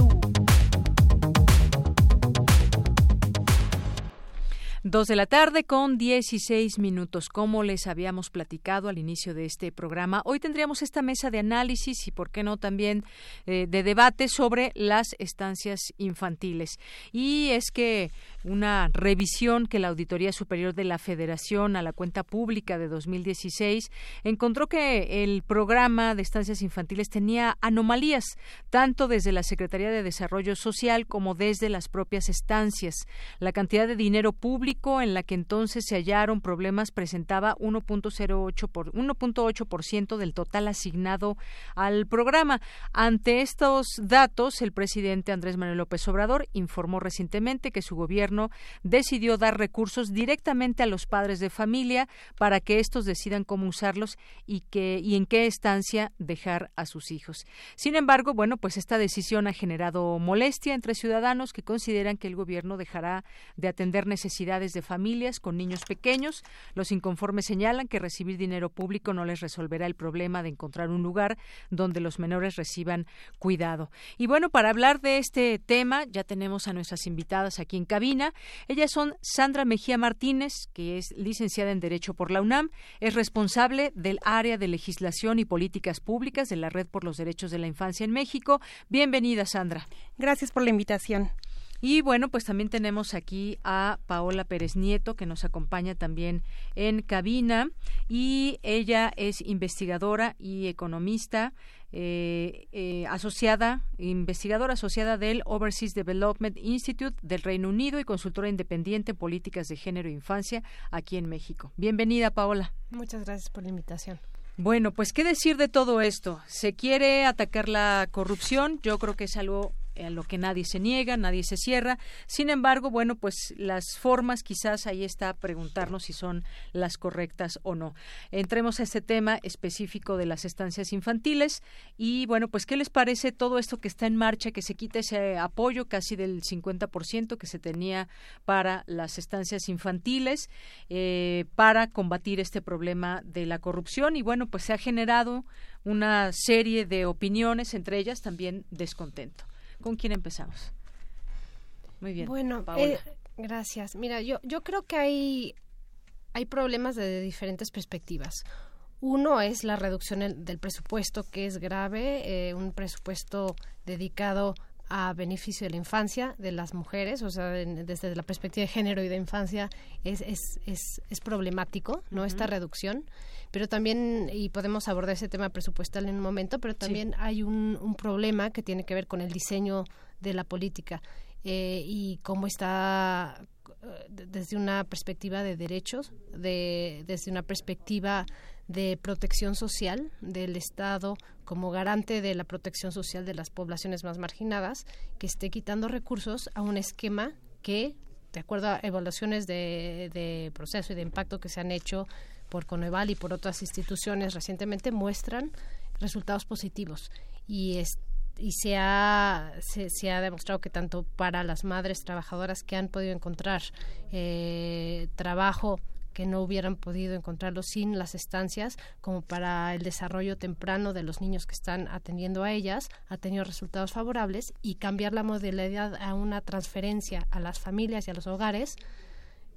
Dos de la tarde con 16 minutos. Como les habíamos platicado al inicio de este programa, hoy tendríamos esta mesa de análisis y, por qué no, también eh, de debate sobre las estancias infantiles. Y es que una revisión que la Auditoría Superior de la Federación a la cuenta pública de 2016 encontró que el programa de estancias infantiles tenía anomalías, tanto desde la Secretaría de Desarrollo Social como desde las propias estancias. La cantidad de dinero público en la que entonces se hallaron problemas presentaba 1.08 por 1.8% del total asignado al programa. Ante estos datos, el presidente Andrés Manuel López Obrador informó recientemente que su gobierno decidió dar recursos directamente a los padres de familia para que estos decidan cómo usarlos y que y en qué estancia dejar a sus hijos. Sin embargo, bueno, pues esta decisión ha generado molestia entre ciudadanos que consideran que el gobierno dejará de atender necesidades de familias con niños pequeños. Los inconformes señalan que recibir dinero público no les resolverá el problema de encontrar un lugar donde los menores reciban cuidado. Y bueno, para hablar de este tema ya tenemos a nuestras invitadas aquí en cabina. Ellas son Sandra Mejía Martínez, que es licenciada en Derecho por la UNAM, es responsable del área de legislación y políticas públicas de la Red por los Derechos de la Infancia en México. Bienvenida, Sandra. Gracias por la invitación. Y bueno, pues también tenemos aquí a Paola Pérez Nieto, que nos acompaña también en cabina, y ella es investigadora y economista. Eh, eh, asociada, investigadora asociada del Overseas Development Institute del Reino Unido y consultora independiente en políticas de género e infancia aquí en México. Bienvenida, Paola. Muchas gracias por la invitación. Bueno, pues qué decir de todo esto. Se quiere atacar la corrupción, yo creo que es algo a lo que nadie se niega, nadie se cierra. Sin embargo, bueno, pues las formas quizás ahí está preguntarnos si son las correctas o no. Entremos a este tema específico de las estancias infantiles y bueno, pues ¿qué les parece todo esto que está en marcha, que se quita ese apoyo casi del 50% que se tenía para las estancias infantiles eh, para combatir este problema de la corrupción y bueno, pues se ha generado una serie de opiniones, entre ellas también descontento. ¿Con quién empezamos? Muy bien. Bueno, eh, gracias. Mira, yo, yo creo que hay, hay problemas de diferentes perspectivas. Uno es la reducción del presupuesto, que es grave, eh, un presupuesto dedicado a beneficio de la infancia de las mujeres, o sea, desde la perspectiva de género y de infancia es, es, es, es problemático, ¿no? Esta reducción pero también, y podemos abordar ese tema presupuestal en un momento, pero también hay un, un problema que tiene que ver con el diseño de la política. eh, y cómo está eh, desde una perspectiva de derechos, de, desde una perspectiva de protección social del Estado como garante de la protección social de las poblaciones más marginadas, que esté quitando recursos a un esquema que, de acuerdo a evaluaciones de, de proceso y de impacto que se han hecho por Coneval y por otras instituciones recientemente, muestran resultados positivos. Y y se ha, se, ha demostrado que tanto para las madres trabajadoras que han podido encontrar eh, trabajo que no hubieran podido encontrarlo sin las estancias, como para el desarrollo temprano de los niños que están atendiendo a ellas, ha tenido resultados favorables y cambiar la modalidad a una transferencia a las familias y a los hogares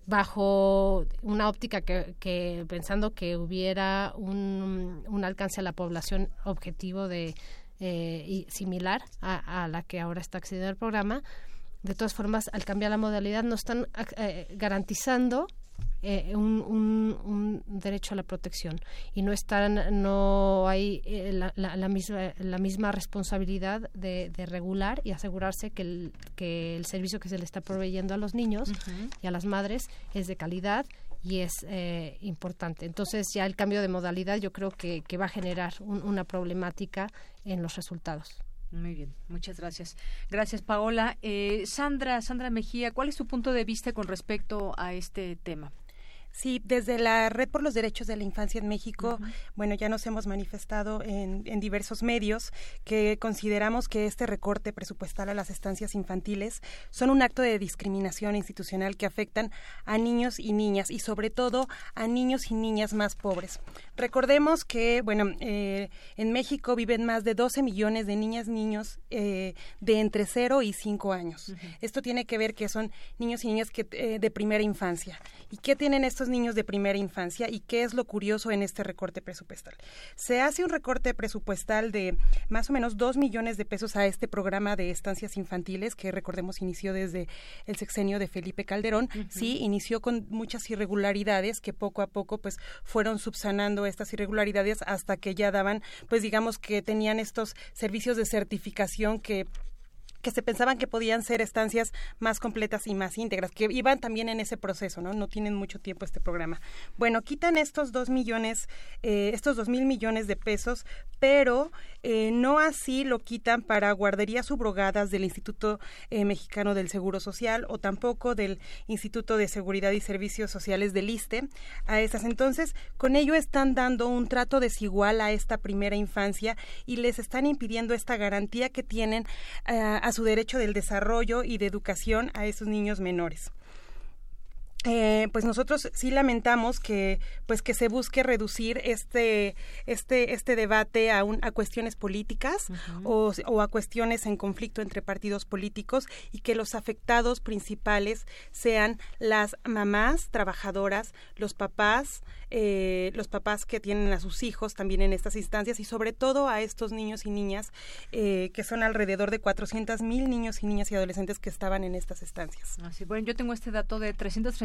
bajo una óptica que, pensando que hubiera un, un, alcance a la población objetivo de eh, y similar a, la que ahora está accediendo al programa. De todas formas, al cambiar la modalidad, no están eh, garantizando eh, un, un, derecho a la protección y no están no hay eh, la, la, misma la misma responsabilidad de, regular y asegurarse que el, que el servicio que se le está proveyendo a los niños y a las madres es de calidad y es eh, importante. Entonces ya el cambio de modalidad yo creo que, que va a generar una problemática en los resultados. Muy bien, muchas gracias. Gracias, Paola. Sandra, Sandra Mejía, ¿cuál es tu punto de vista con respecto a este tema? Sí, desde la Red por los Derechos de la Infancia en México, bueno, ya nos hemos manifestado en, diversos medios que consideramos que este recorte presupuestal a las estancias infantiles son un acto de discriminación institucional que afectan a niños y niñas y sobre todo a niños y niñas más pobres. Recordemos que, bueno, eh, en México viven más de 12 millones de niñas, niños eh, de entre 0 y 5 años. Esto tiene que ver que son niños y niñas que, eh, de primera infancia. ¿Y qué tienen estos niños de primera infancia y qué es lo curioso en este recorte presupuestal. Se hace un recorte presupuestal de más o menos dos millones de pesos a este programa de estancias infantiles que recordemos inició desde el sexenio de Felipe Calderón. Sí, inició con muchas irregularidades que poco a poco pues fueron subsanando estas irregularidades hasta que ya daban pues digamos que tenían estos servicios de certificación que que se pensaban que podían ser estancias más completas y más íntegras, que iban también en ese proceso, ¿no? No tienen mucho tiempo este programa. Bueno, quitan estos dos millones, eh, estos dos mil millones de pesos, pero eh, no así lo quitan para guarderías subrogadas del Instituto eh, Mexicano del Seguro Social o tampoco del Instituto de Seguridad y Servicios Sociales del ISTE a esas. Entonces, con ello están dando un trato desigual a esta primera infancia y les están impidiendo esta garantía que tienen a su derecho del desarrollo y de educación a esos niños menores. Eh, pues nosotros sí lamentamos que pues que se busque reducir este este este debate a, a cuestiones políticas o, o, a cuestiones en conflicto entre partidos políticos y que los afectados principales sean las mamás trabajadoras los papás eh, los papás que tienen a sus hijos también en estas instancias y sobre todo a estos niños y niñas eh, que son alrededor de 400 mil niños y niñas y adolescentes que estaban en estas estancias. Así, bueno, yo tengo este dato de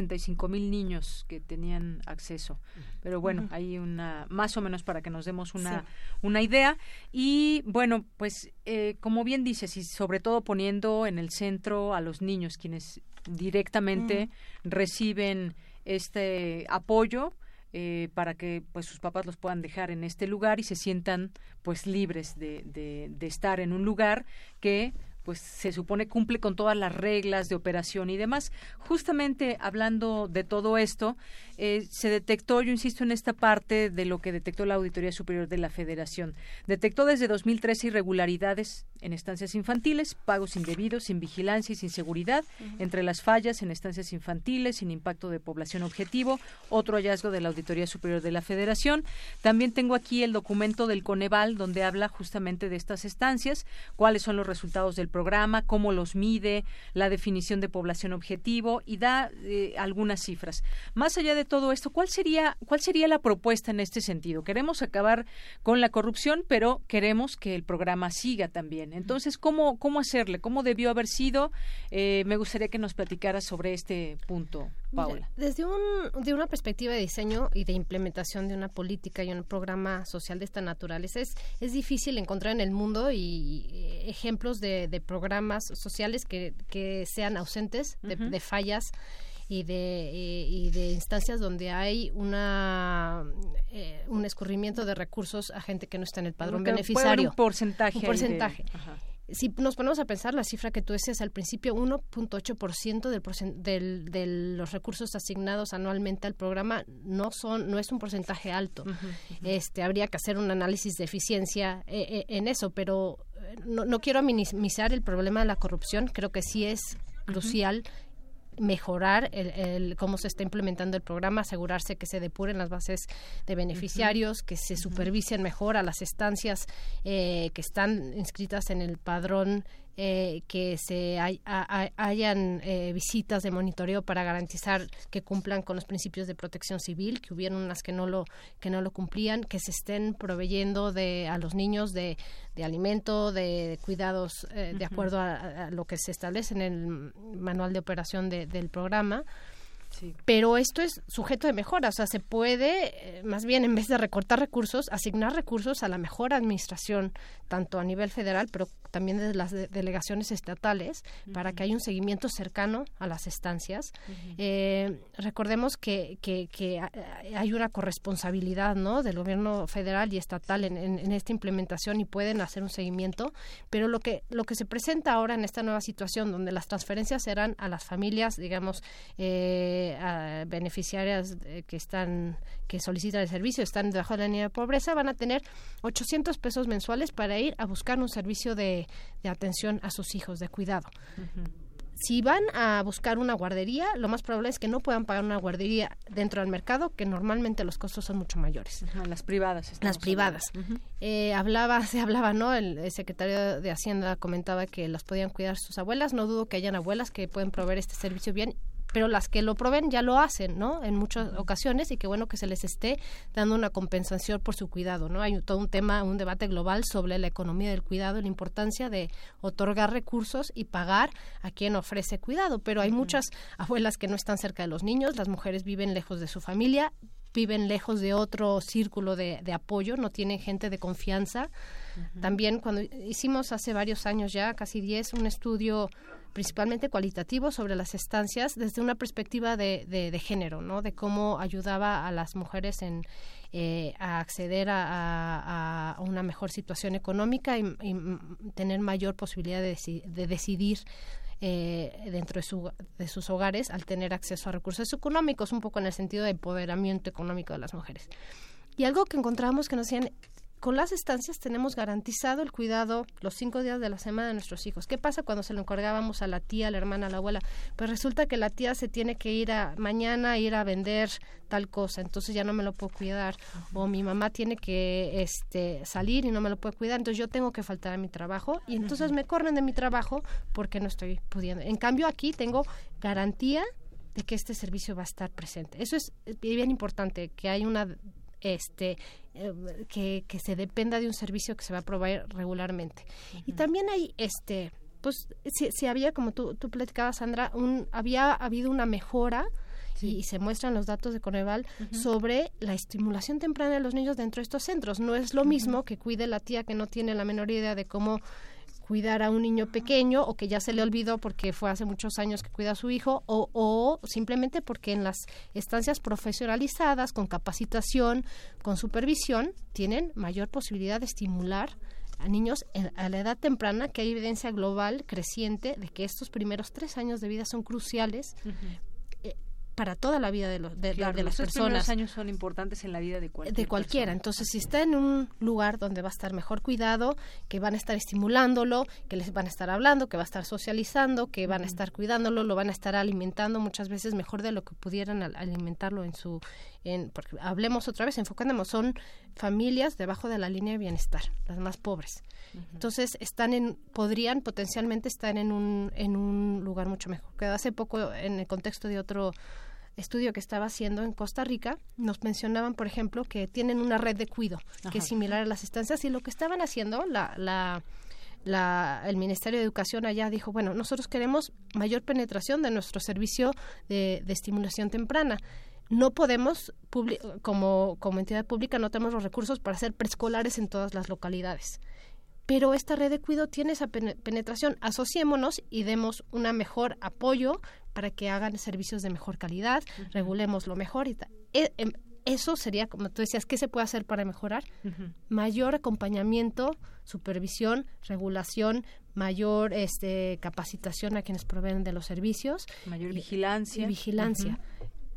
335 mil niños que tenían acceso, pero bueno, hay una más o menos para que nos demos una, una idea. Y bueno, pues eh, como bien dices y sobre todo poniendo en el centro a los niños quienes directamente reciben este apoyo eh, para que pues sus papás los puedan dejar en este lugar y se sientan pues libres de, de, de estar en un lugar que pues se supone cumple con todas las reglas de operación y demás. Justamente hablando de todo esto, eh, se detectó, yo insisto en esta parte de lo que detectó la Auditoría Superior de la Federación, detectó desde 2013 irregularidades en estancias infantiles, pagos indebidos, sin vigilancia y sin seguridad, entre las fallas en estancias infantiles, sin impacto de población objetivo, otro hallazgo de la Auditoría Superior de la Federación. También tengo aquí el documento del Coneval, donde habla justamente de estas estancias, cuáles son los resultados del programa, cómo los mide, la definición de población objetivo y da eh, algunas cifras. Más allá de todo esto, ¿cuál sería, ¿cuál sería la propuesta en este sentido? Queremos acabar con la corrupción, pero queremos que el programa siga también. Entonces, ¿cómo, cómo hacerle? ¿Cómo debió haber sido? Eh, me gustaría que nos platicara sobre este punto. Paula. Desde un, de una perspectiva de diseño y de implementación de una política y un programa social de esta naturaleza, es, es difícil encontrar en el mundo y, ejemplos de, de, programas sociales que, que sean ausentes de, fallas y de, y de instancias donde hay una eh, un escurrimiento de recursos a gente que no está en el padrón beneficiario. Un porcentaje. Un porcentaje si nos ponemos a pensar la cifra que tú decías al principio, 1.8% del, del, de los recursos asignados anualmente al programa no son no es un porcentaje alto. Este habría que hacer un análisis de eficiencia eh, eh, en eso, pero eh, no, no, quiero minimizar el problema de la corrupción. Creo que sí es crucial mejorar el, cómo se está implementando el programa, asegurarse que se depuren las bases de beneficiarios, que se supervisen mejor a las estancias eh, que están inscritas en el padrón eh, que se hayan eh, visitas de monitoreo para garantizar que cumplan con los principios de protección civil, que hubieron unas que no lo que no lo cumplían, que se estén proveyendo de a los niños de, de alimento, de, cuidados eh, de acuerdo a, lo que se establece en el manual de operación del programa. Pero esto es sujeto de mejora, o sea, se puede, eh, más bien, en vez de recortar recursos, asignar recursos a la mejor administración, tanto a nivel federal, pero también de las delegaciones estatales, para que haya un seguimiento cercano a las estancias. Eh, recordemos que, que, hay una corresponsabilidad ¿no? del gobierno federal y estatal en, en, esta implementación y pueden hacer un seguimiento, pero lo que, lo que se presenta ahora en esta nueva situación, donde las transferencias serán a las familias, digamos, eh, beneficiarias eh, que están que solicitan el servicio están debajo de la línea de pobreza van a tener 800 pesos mensuales para ir a buscar un servicio de, atención a sus hijos de cuidado si van a buscar una guardería, lo más probable es que no puedan pagar una guardería dentro del mercado, que normalmente los costos son mucho mayores. las privadas. Las privadas. Eh, hablaba, se hablaba, ¿no? El, secretario de Hacienda comentaba que las podían cuidar sus abuelas. No dudo que hayan abuelas que pueden proveer este servicio bien pero las que lo proveen ya lo hacen, ¿no? En muchas ocasiones y qué bueno que se les esté dando una compensación por su cuidado, ¿no? Hay todo un tema, un debate global sobre la economía del cuidado la importancia de otorgar recursos y pagar a quien ofrece cuidado, pero hay muchas abuelas que no están cerca de los niños, las mujeres viven lejos de su familia, viven lejos de otro círculo de, de apoyo, no tienen gente de confianza. También cuando hicimos hace varios años ya, casi 10, un estudio principalmente cualitativo sobre las estancias desde una perspectiva de, de, género, ¿no? De cómo ayudaba a las mujeres en, eh, a acceder a, una mejor situación económica y, tener mayor posibilidad de, de decidir eh, dentro de, su, de sus hogares al tener acceso a recursos económicos, un poco en el sentido de empoderamiento económico de las mujeres. Y algo que encontramos que nos decían con las estancias tenemos garantizado el cuidado los cinco días de la semana de nuestros hijos. ¿Qué pasa cuando se lo encargábamos a la tía, a la hermana, a la abuela? Pues resulta que la tía se tiene que ir a mañana ir a vender tal cosa, entonces ya no me lo puedo cuidar. O mi mamá tiene que este salir y no me lo puede cuidar, entonces yo tengo que faltar a mi trabajo y entonces me corren de mi trabajo porque no estoy pudiendo. En cambio aquí tengo garantía de que este servicio va a estar presente. Eso es bien importante, que hay una este eh, que, que, se dependa de un servicio que se va a proveer regularmente. Y también hay este pues si, si había como tú, tú platicabas Sandra un había habido una mejora y, se muestran los datos de Coneval sobre la estimulación temprana de los niños dentro de estos centros. No es lo mismo que cuide la tía que no tiene la menor idea de cómo cuidar a un niño pequeño o que ya se le olvidó porque fue hace muchos años que cuida a su hijo o, o simplemente porque en las estancias profesionalizadas con capacitación, con supervisión, tienen mayor posibilidad de estimular a niños a la edad temprana, que hay evidencia global creciente de que estos primeros tres años de vida son cruciales para toda la vida de, los, de, las personas. Los años son importantes en la vida de cualquiera. De cualquiera. Entonces, si está en un lugar donde va a estar mejor cuidado, que van a estar estimulándolo, que les van a estar hablando, que va a estar socializando, que van a estar cuidándolo, lo van a estar alimentando muchas veces mejor de lo que pudieran alimentarlo en su en, porque hablemos otra vez, enfocándonos, son familias debajo de la línea de bienestar, las más pobres. Entonces, están en, podrían potencialmente estar en un, en un lugar mucho mejor. Que hace poco, en el contexto de otro estudio que estaba haciendo en Costa Rica, nos mencionaban, por ejemplo, que tienen una red de cuido que es similar a las estancias y lo que estaban haciendo, la, la, la, el Ministerio de Educación allá dijo, bueno, nosotros queremos mayor penetración de nuestro servicio de, de estimulación temprana. No podemos, como, como entidad pública, no tenemos los recursos para hacer preescolares en todas las localidades. Pero esta red de cuidado tiene esa penetración. Asociémonos y demos un mejor apoyo para que hagan servicios de mejor calidad, regulemos lo mejor y e, em, eso sería, como tú decías, ¿qué se puede hacer para mejorar? Mayor acompañamiento, supervisión, regulación, mayor este, capacitación a quienes proveen de los servicios. Mayor vigilancia. vigilancia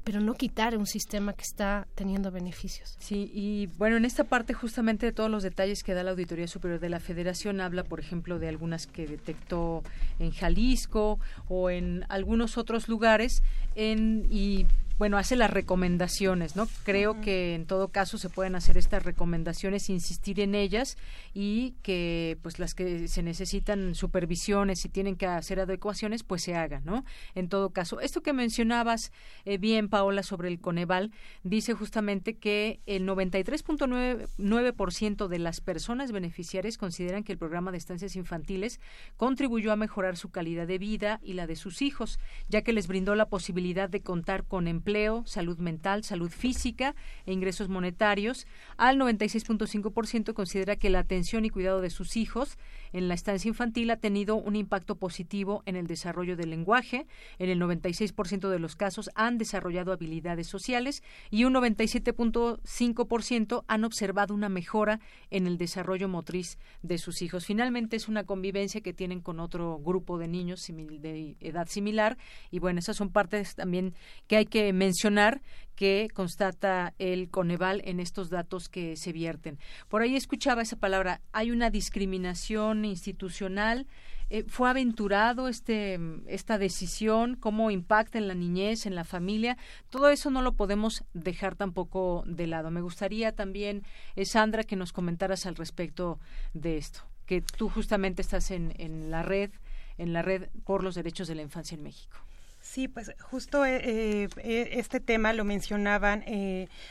pero no quitar un sistema que está teniendo beneficios. Sí, y bueno, en esta parte justamente de todos los detalles que da la Auditoría Superior de la Federación, habla, por ejemplo, de algunas que detectó en Jalisco o en algunos otros lugares, en, y bueno, hace las recomendaciones, ¿no? Creo que en todo caso se pueden hacer estas recomendaciones, insistir en ellas y que pues las que se necesitan supervisiones y tienen que hacer adecuaciones, pues se hagan, ¿no? En todo caso, esto que mencionabas eh, bien, Paola, sobre el Coneval, dice justamente que el 93.9% de las personas beneficiarias consideran que el programa de estancias infantiles contribuyó a mejorar su calidad de vida y la de sus hijos, ya que les brindó la posibilidad de contar con empleo salud mental, salud física e ingresos monetarios. Al 96.5% considera que la atención y cuidado de sus hijos en la estancia infantil ha tenido un impacto positivo en el desarrollo del lenguaje. En el 96% de los casos han desarrollado habilidades sociales y un 97.5% han observado una mejora en el desarrollo motriz de sus hijos. Finalmente es una convivencia que tienen con otro grupo de niños de edad similar y bueno, esas son partes también que hay que mencionar que constata el Coneval en estos datos que se vierten. Por ahí escuchaba esa palabra, hay una discriminación institucional. Eh, ¿Fue aventurado este, esta decisión? ¿Cómo impacta en la niñez, en la familia? Todo eso no lo podemos dejar tampoco de lado. Me gustaría también, eh, Sandra, que nos comentaras al respecto de esto, que tú justamente estás en, en la red, en la red por los derechos de la infancia en México. Sí, pues justo eh, eh, eh, este tema lo mencionaban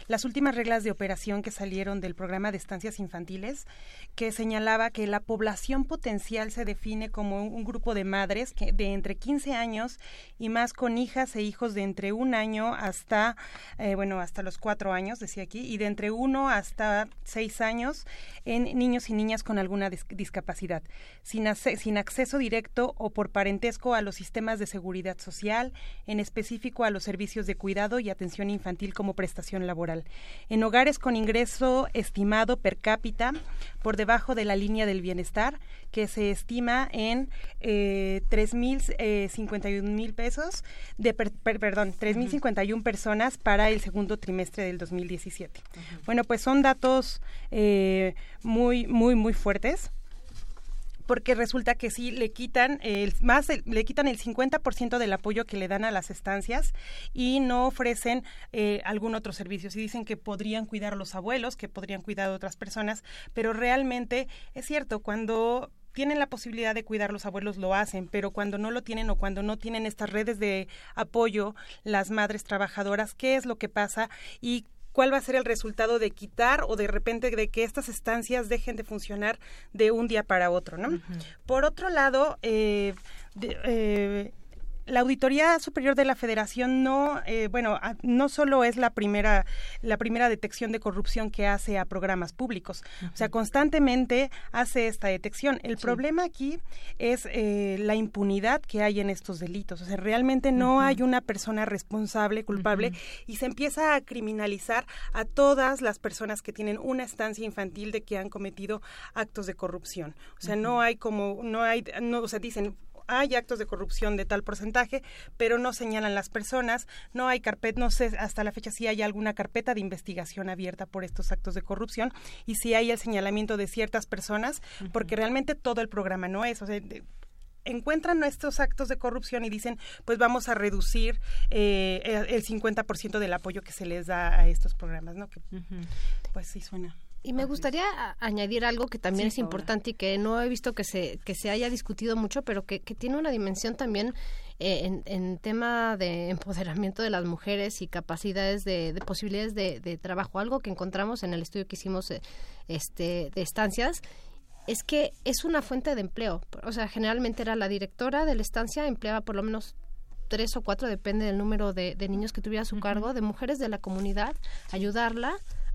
las últimas reglas de operación que salieron del programa de estancias infantiles, que señalaba que la población potencial se define como un, grupo de madres que, de entre 15 años y más con hijas e hijos de entre un año hasta, bueno, hasta los cuatro años, decía aquí, y de entre uno hasta seis años en niños y niñas con alguna discapacidad, sin, sin acceso directo o por parentesco a los sistemas de seguridad social, en específico a los servicios de cuidado y atención infantil como prestación laboral. En hogares con ingreso estimado per cápita por debajo de la línea del bienestar, que se estima en eh, 3.051 eh, mil pesos, de perdón, 3.051 personas para el segundo trimestre del 2017. Bueno, pues son datos eh, muy, muy, muy fuertes porque resulta que sí le quitan el más le quitan el 50% del apoyo que le dan a las estancias y no ofrecen eh, algún otro servicio. Y dicen que podrían cuidar a los abuelos, que podrían cuidar a otras personas, pero realmente es cierto cuando tienen la posibilidad de cuidar los abuelos lo hacen, pero cuando no lo tienen o cuando no tienen estas redes de apoyo, las madres trabajadoras, ¿qué es lo que pasa? Y cuál va a ser el resultado de quitar o de repente de que estas estancias dejen de funcionar de un día para otro, ¿no? Por otro lado, eh, eh, la Auditoría Superior de la Federación no, eh, bueno, no solo es la primera, la primera detección de corrupción que hace a programas públicos, o sea, constantemente hace esta detección. El problema aquí es eh, la impunidad que hay en estos delitos, o sea, realmente no hay una persona responsable, culpable, y se empieza a criminalizar a todas las personas que tienen una estancia infantil de que han cometido actos de corrupción. O sea, no hay como, no hay, no, o sea, dicen hay actos de corrupción de tal porcentaje, pero no señalan las personas, no hay carpeta, no sé hasta la fecha si hay alguna carpeta de investigación abierta por estos actos de corrupción y si hay el señalamiento de ciertas personas, porque realmente todo el programa no es, o sea, encuentran estos actos de corrupción y dicen, pues vamos a reducir eh, el 50% del apoyo que se les da a estos programas, ¿no? Que, Pues sí suena. Y me gustaría añadir algo que también es importante y que no he visto que se, que se haya discutido mucho, pero que, que tiene una dimensión también eh, en, en, tema de empoderamiento de las mujeres y capacidades de, posibilidades de, trabajo. Algo que encontramos en el estudio que hicimos eh, este, de estancias es que es una fuente de empleo. O sea, generalmente era la directora de la estancia, empleaba por lo menos tres o cuatro, depende del número de, niños que tuviera a su cargo, de mujeres de la comunidad, ayudarla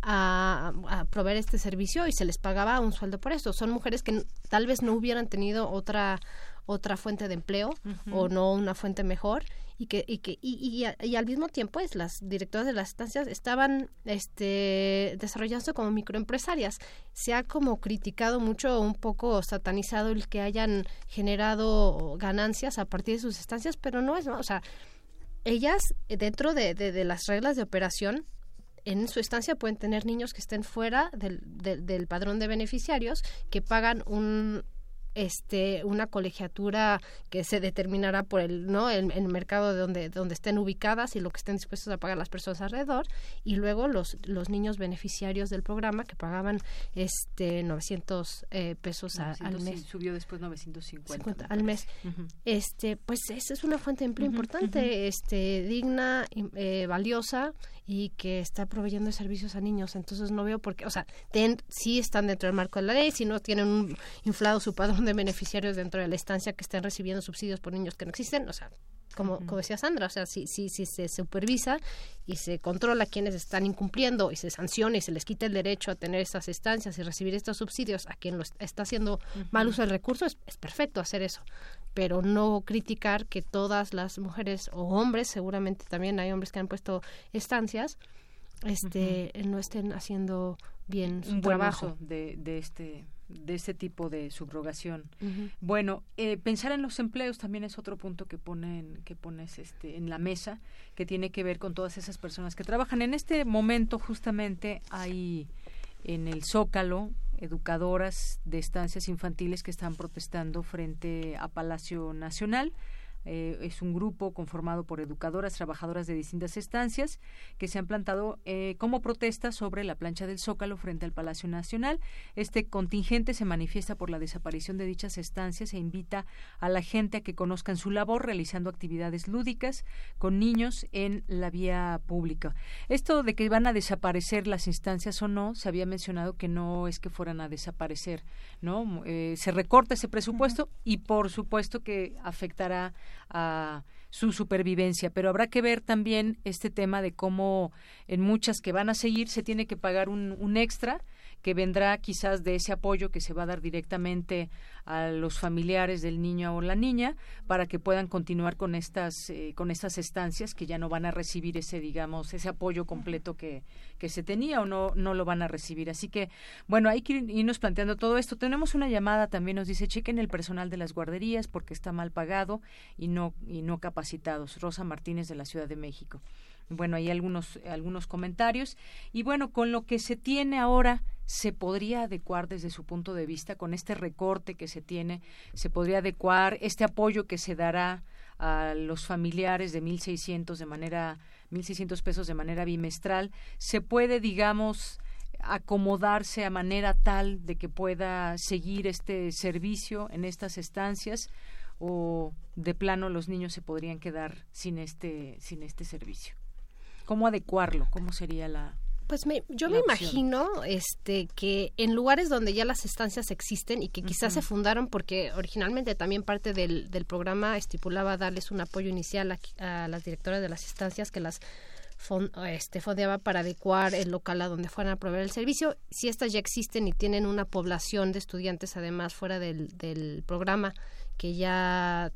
a, a, proveer este servicio y se les pagaba un sueldo por eso. Son mujeres que tal vez no hubieran tenido otra otra fuente de empleo o no una fuente mejor y que y que y, y, al mismo tiempo es las directoras de las estancias estaban este desarrollándose como microempresarias. Se ha como criticado mucho un poco satanizado el que hayan generado ganancias a partir de sus estancias pero no es o sea ellas dentro de, de, las reglas de operación en su estancia pueden tener niños que estén fuera del, del padrón de beneficiarios que pagan un, este una colegiatura que se determinará por el no el, mercado de donde donde estén ubicadas y lo que estén dispuestos a pagar las personas alrededor. Y luego los los niños beneficiarios del programa que pagaban este 900 eh, pesos al mes. subió después 950 al mes. Este pues esa es una fuente de empleo importante este digna eh, valiosa y que está proveyendo servicios a niños. Entonces no veo por qué, o sea, ten, sí están dentro del marco de la ley, si no tienen un inflado su padrón de beneficiarios dentro de la estancia que estén recibiendo subsidios por niños que no existen, o sea, como, como decía Sandra, o sea, si, si, si se supervisa y se controla quienes están incumpliendo y se sanciona y se les quita el derecho a tener estas estancias y recibir estos subsidios a quien lo está haciendo mal uso del recurso, es, es perfecto hacer eso. Pero no criticar que todas las mujeres o hombres, seguramente también hay hombres que han puesto estancias, este, no estén haciendo bien su trabajo. de, de este de este tipo de subrogación. Bueno, eh, pensar en los empleos también es otro punto que ponen que pones este en la mesa que tiene que ver con todas esas personas que trabajan en este momento justamente hay en el Zócalo educadoras de estancias infantiles que están protestando frente a Palacio Nacional. Eh, es un grupo conformado por educadoras, trabajadoras de distintas estancias que se han plantado eh, como protesta sobre la plancha del Zócalo frente al Palacio Nacional. Este contingente se manifiesta por la desaparición de dichas estancias e invita a la gente a que conozcan su labor realizando actividades lúdicas con niños en la vía pública. Esto de que van a desaparecer las instancias o no, se había mencionado que no es que fueran a desaparecer, ¿no? Eh, se recorta ese presupuesto y por supuesto que afectará a su supervivencia. Pero habrá que ver también este tema de cómo en muchas que van a seguir se tiene que pagar un, un extra que vendrá quizás de ese apoyo que se va a dar directamente a los familiares del niño o la niña para que puedan continuar con estas eh, con estas estancias que ya no van a recibir ese digamos ese apoyo completo que, que se tenía o no no lo van a recibir. Así que bueno hay que irnos planteando todo esto. Tenemos una llamada también nos dice chequen el personal de las guarderías porque está mal pagado y no y no capacitados Rosa Martínez de la Ciudad de México bueno, hay algunos, algunos comentarios. Y bueno, con lo que se tiene ahora, se podría adecuar desde su punto de vista, con este recorte que se tiene, se podría adecuar este apoyo que se dará a los familiares de 1.600 de manera, 1.600 pesos de manera bimestral, se puede, digamos, acomodarse a manera tal de que pueda seguir este servicio en estas estancias o de plano los niños se podrían quedar sin este sin este servicio. ¿Cómo adecuarlo? ¿Cómo sería la, pues me, yo me imagino este que en lugares donde ya las estancias existen y que quizás se fundaron porque originalmente también parte del, del programa estipulaba darles un apoyo inicial a, las directoras de las estancias que las este, fondeaba para adecuar el local a donde fueran a proveer el servicio. Si estas ya existen y tienen una población de estudiantes además fuera del, del programa que ya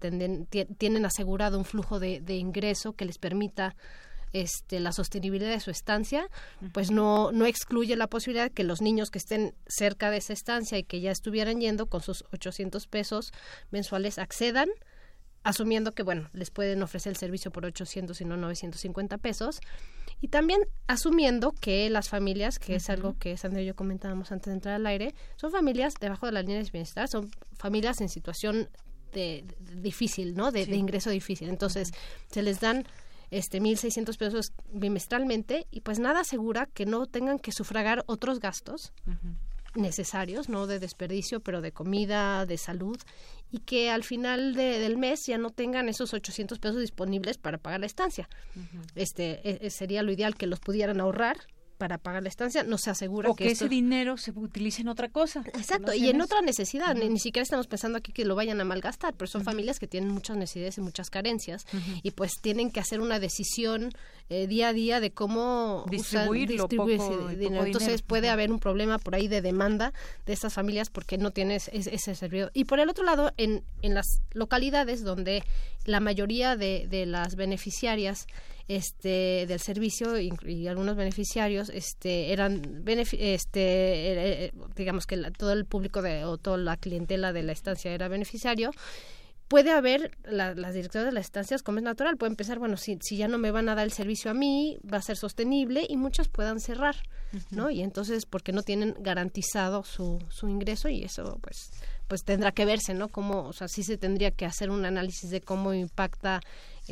tienen asegurado un flujo de, de ingreso que les permita este, la sostenibilidad de su estancia, pues no, no excluye la posibilidad de que los niños que estén cerca de esa estancia y que ya estuvieran yendo con sus 800 pesos mensuales accedan asumiendo que, bueno, les pueden ofrecer el servicio por 800 y no 950 pesos. Y también asumiendo que las familias, que es algo que Sandra y yo comentábamos antes de entrar al aire, son familias debajo de la línea de bienestar, son familias en situación de, difícil, ¿no? De, ingreso difícil. Entonces, se les dan este 1.600 pesos bimestralmente y pues nada asegura que no tengan que sufragar otros gastos necesarios, no de desperdicio, pero de comida, de salud y que al final del mes ya no tengan esos 800 pesos disponibles para pagar la estancia. Este e, e, sería lo ideal que los pudieran ahorrar para pagar la estancia, no se asegura o que, ese dinero se utilice en otra cosa. Exacto, y en otra necesidad. ni, siquiera estamos pensando aquí que lo vayan a malgastar, pero son familias que tienen muchas necesidades y muchas carencias y pues tienen que hacer una decisión eh, día a día de cómo distribuir dinero. Entonces puede haber un problema por ahí de demanda de estas familias porque no tienes ese, ese servicio. Y por el otro lado, en, en las localidades donde la mayoría de, de las beneficiarias este del servicio y, algunos beneficiarios este eran este eh, eh, digamos que todo el público de o toda la clientela de la estancia era beneficiario. Puede haber las directoras de las estancias como es natural pueden pensar bueno si, si ya no me van a dar el servicio a mí va a ser sostenible y muchas puedan cerrar no y entonces porque no tienen garantizado su, su ingreso y eso pues pues tendrá que verse no como o sea sí se tendría que hacer un análisis de cómo impacta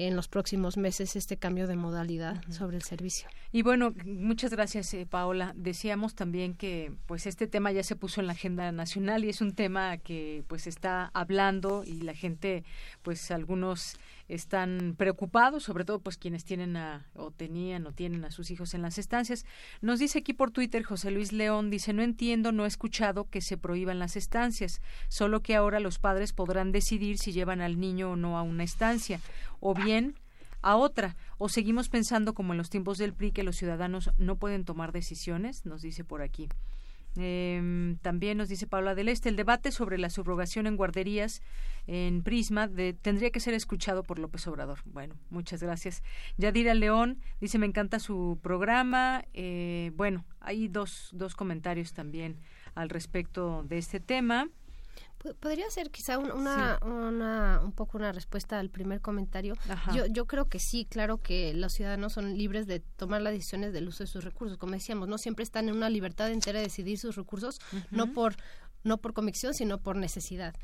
en los próximos meses este cambio de modalidad sobre el servicio. Y bueno, muchas gracias eh, Paola. Decíamos también que pues este tema ya se puso en la agenda nacional y es un tema que pues está hablando y la gente pues algunos están preocupados, sobre todo pues quienes tienen a, o tenían o tienen a sus hijos en las estancias. Nos dice aquí por Twitter José Luis León, dice, no entiendo, no he escuchado que se prohíban las estancias, solo que ahora los padres podrán decidir si llevan al niño o no a una estancia, o bien a otra, o seguimos pensando como en los tiempos del PRI que los ciudadanos no pueden tomar decisiones, nos dice por aquí. Eh, también nos dice Paula del Este, el debate sobre la subrogación en guarderías en Prisma de, tendría que ser escuchado por López Obrador. Bueno, muchas gracias. Yadira León dice, me encanta su programa. Eh, bueno, hay dos, dos comentarios también al respecto de este tema. Podría ser quizá una, una, un poco una respuesta al primer comentario. Yo, yo creo que sí, claro que los ciudadanos son libres de tomar las decisiones del uso de sus recursos. Como decíamos, no siempre están en una libertad entera de decidir sus recursos, no por no por convicción, sino por necesidad.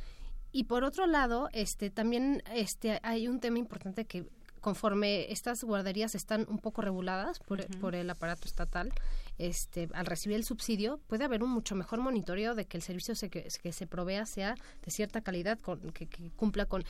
Y por otro lado, este también este hay un tema importante que conforme estas guarderías están un poco reguladas por, por el aparato estatal, este, al recibir el subsidio, puede haber un mucho mejor monitoreo de que el servicio que, se provea sea de cierta calidad, con, que, cumpla con...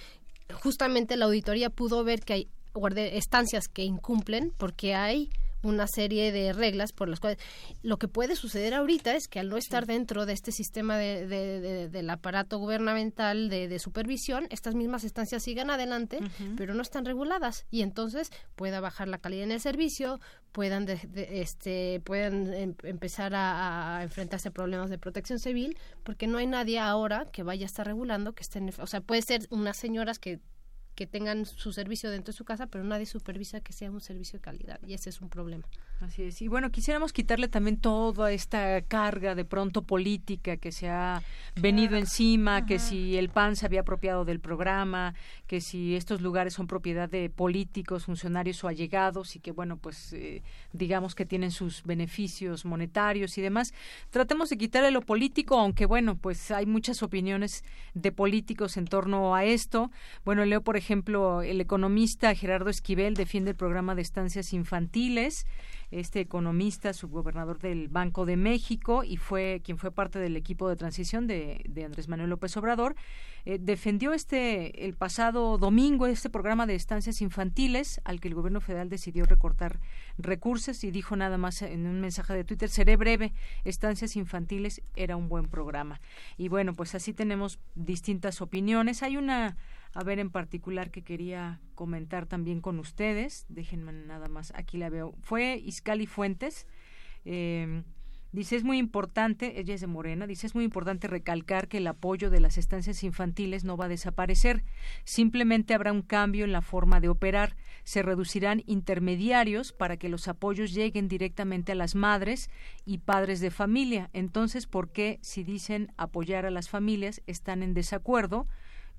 Justamente la auditoría pudo ver que hay estancias que incumplen porque hay una serie de reglas por las cuales lo que puede suceder ahorita es que al no estar dentro de este sistema de, del aparato gubernamental de, supervisión, estas mismas estancias sigan adelante, pero no están reguladas. Y entonces pueda bajar la calidad en el servicio, puedan este puedan em, empezar a, a, enfrentarse a problemas de protección civil porque no hay nadie ahora que vaya a estar regulando que estén o sea puede ser unas señoras que que tengan su servicio dentro de su casa, pero nadie supervisa que sea un servicio de calidad y ese es un problema. Así es. Y bueno, quisiéramos quitarle también toda esta carga de pronto política que se ha venido encima, que si el PAN se había apropiado del programa, que si estos lugares son propiedad de políticos, funcionarios o allegados y que bueno, pues eh, digamos que tienen sus beneficios monetarios y demás. Tratemos de quitarle lo político, aunque bueno, pues hay muchas opiniones de políticos en torno a esto. Bueno, leo por ejemplo, el economista Gerardo Esquivel defiende el programa de estancias infantiles este economista, subgobernador del Banco de México y fue quien fue parte del equipo de transición de, Andrés Manuel López Obrador, eh, defendió este el pasado domingo este programa de estancias infantiles al que el gobierno federal decidió recortar recursos y dijo nada más en un mensaje de Twitter, seré breve, estancias infantiles era un buen programa. Y bueno, pues así tenemos distintas opiniones. Hay una a ver en particular que quería comentar también con ustedes. Déjenme nada más, aquí la veo. Fue Iscali Fuentes. Eh, Dice, es muy importante, ella es de Morena, dice, es muy importante recalcar que el apoyo de las estancias infantiles no va a desaparecer, simplemente habrá un cambio en la forma de operar, se reducirán intermediarios para que los apoyos lleguen directamente a las madres y padres de familia. Entonces, ¿por qué si dicen apoyar a las familias están en desacuerdo?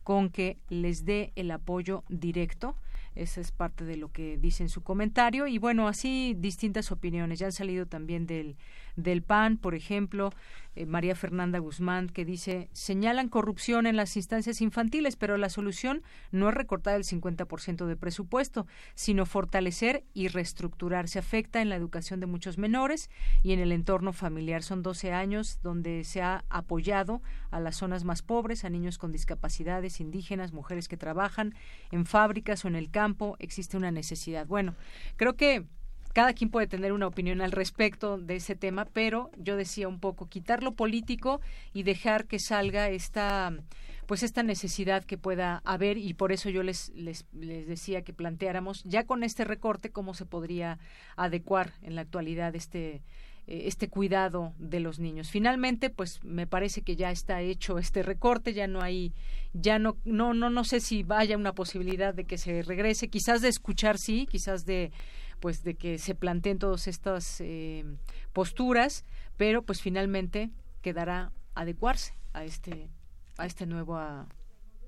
Con que les dé el apoyo directo. Esa es parte de lo que dice en su comentario. Y bueno, así distintas opiniones. Ya han salido también del, del PAN, por ejemplo, eh, María Fernanda Guzmán, que dice, señalan corrupción en las instancias infantiles, pero la solución no es recortar el 50% de presupuesto, sino fortalecer y reestructurar. Se afecta en la educación de muchos menores y en el entorno familiar. Son 12 años donde se ha apoyado a las zonas más pobres, a niños con discapacidades, indígenas, mujeres que trabajan en fábricas o en el campo. Existe una necesidad. Bueno, creo que cada quien puede tener una opinión al respecto de ese tema, pero yo decía un poco quitar lo político y dejar que salga esta pues esta necesidad que pueda haber y por eso yo les, les, les decía que planteáramos ya con este recorte cómo se podría adecuar en la actualidad este eh, este cuidado de los niños. Finalmente, pues me parece que ya está hecho este recorte, ya no hay, ya no, no, no, no sé si vaya una posibilidad de que se regrese, quizás de escuchar sí, quizás de pues de que se planteen todas estas eh, posturas, pero pues finalmente quedará adecuarse a este a este nuevo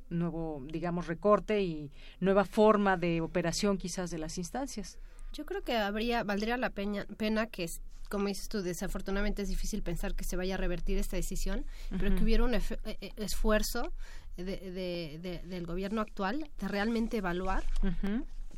nuevo digamos recorte y nueva forma de operación quizás de las instancias. Yo creo que habría valdría la pena, pena que como dices tú, desafortunadamente es difícil pensar que se vaya a revertir esta decisión, pero que hubiera un e, e, esfuerzo del gobierno actual de realmente evaluar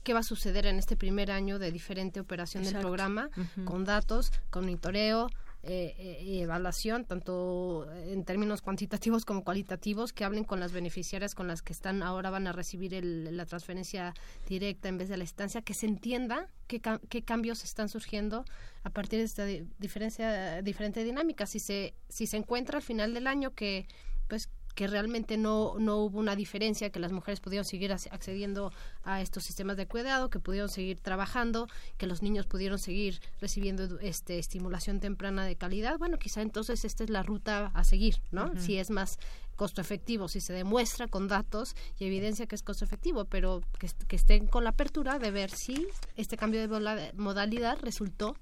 qué va a suceder en este primer año de diferente operación del programa, con datos, con monitoreo, eh, eh evaluación, tanto en términos cuantitativos como cualitativos, que hablen con las beneficiarias con las que están ahora van a recibir la transferencia directa en vez de la estancia, que se entienda qué, qué cambios están surgiendo a partir de esta diferencia, diferente dinámica. Si se, si se encuentra al final del año que pues que realmente no, no hubo una diferencia, que las mujeres pudieron seguir accediendo a estos sistemas de cuidado, que pudieron seguir trabajando, que los niños pudieron seguir recibiendo este, estimulación temprana de calidad. Bueno, quizá entonces esta es la ruta a seguir, ¿no? Si es más costo efectivo, si se demuestra con datos y evidencia que es costo efectivo, pero que, que estén con la apertura de ver si este cambio de modalidad resultó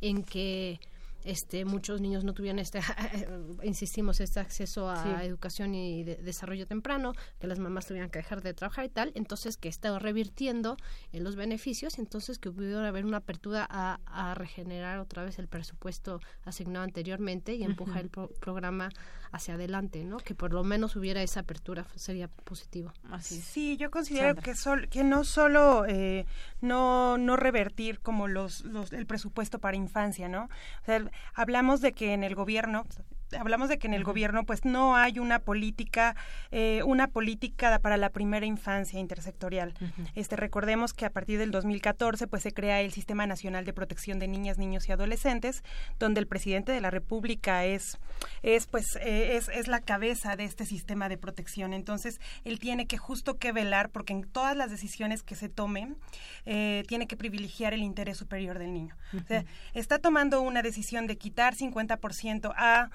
en que este muchos niños no tuvieron este insistimos este acceso a educación y desarrollo temprano que las mamás tuvieran que dejar de trabajar y tal. Entonces que está revirtiendo en los beneficios entonces que pudiera haber una apertura a, regenerar otra vez el presupuesto asignado anteriormente y empujar el programa hacia adelante no que por lo menos hubiera esa apertura sería positivo. Así sí yo considero que sol, que no solo eh, no no revertir como los, los el presupuesto para infancia no o sea, hablamos de que en el gobierno hablamos de que en el gobierno pues no hay una política eh, una política para la primera infancia intersectorial. Este recordemos que a partir del 2014 pues se crea el sistema nacional de protección de niñas niños y adolescentes donde el presidente de la república es es pues eh, es, es la cabeza de este sistema de protección. Entonces él tiene que justo que velar porque en todas las decisiones que se tomen eh, tiene que privilegiar el interés superior del niño. O sea, está tomando una decisión de quitar 50% a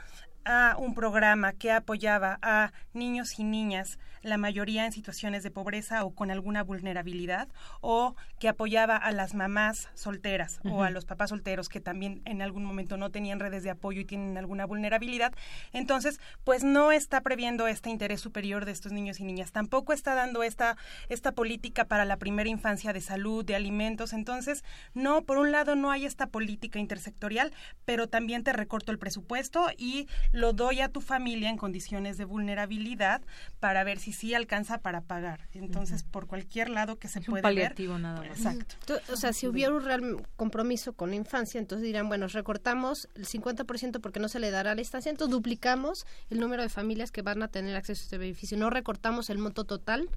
a un programa que apoyaba a niños y niñas, la mayoría en situaciones de pobreza o con alguna vulnerabilidad, o que apoyaba a las mamás solteras o a los papás solteros que también en algún momento no tenían redes de apoyo y tienen alguna vulnerabilidad. Entonces, pues no está previendo este interés superior de estos niños y niñas. Tampoco está dando esta, esta política para la primera infancia de salud, de alimentos. Entonces, no, por un lado no hay esta política intersectorial, pero también te recorto el presupuesto y lo doy a tu familia en condiciones de vulnerabilidad para ver si sí alcanza para pagar. Entonces, por cualquier lado que se pueda paliativo nada más. Exacto. O sea, si hubiera un real compromiso con la infancia, entonces dirán, bueno, recortamos el 50% porque no se le dará la estancia, entonces duplicamos el número de familias que van a tener acceso a este beneficio. No recortamos el monto total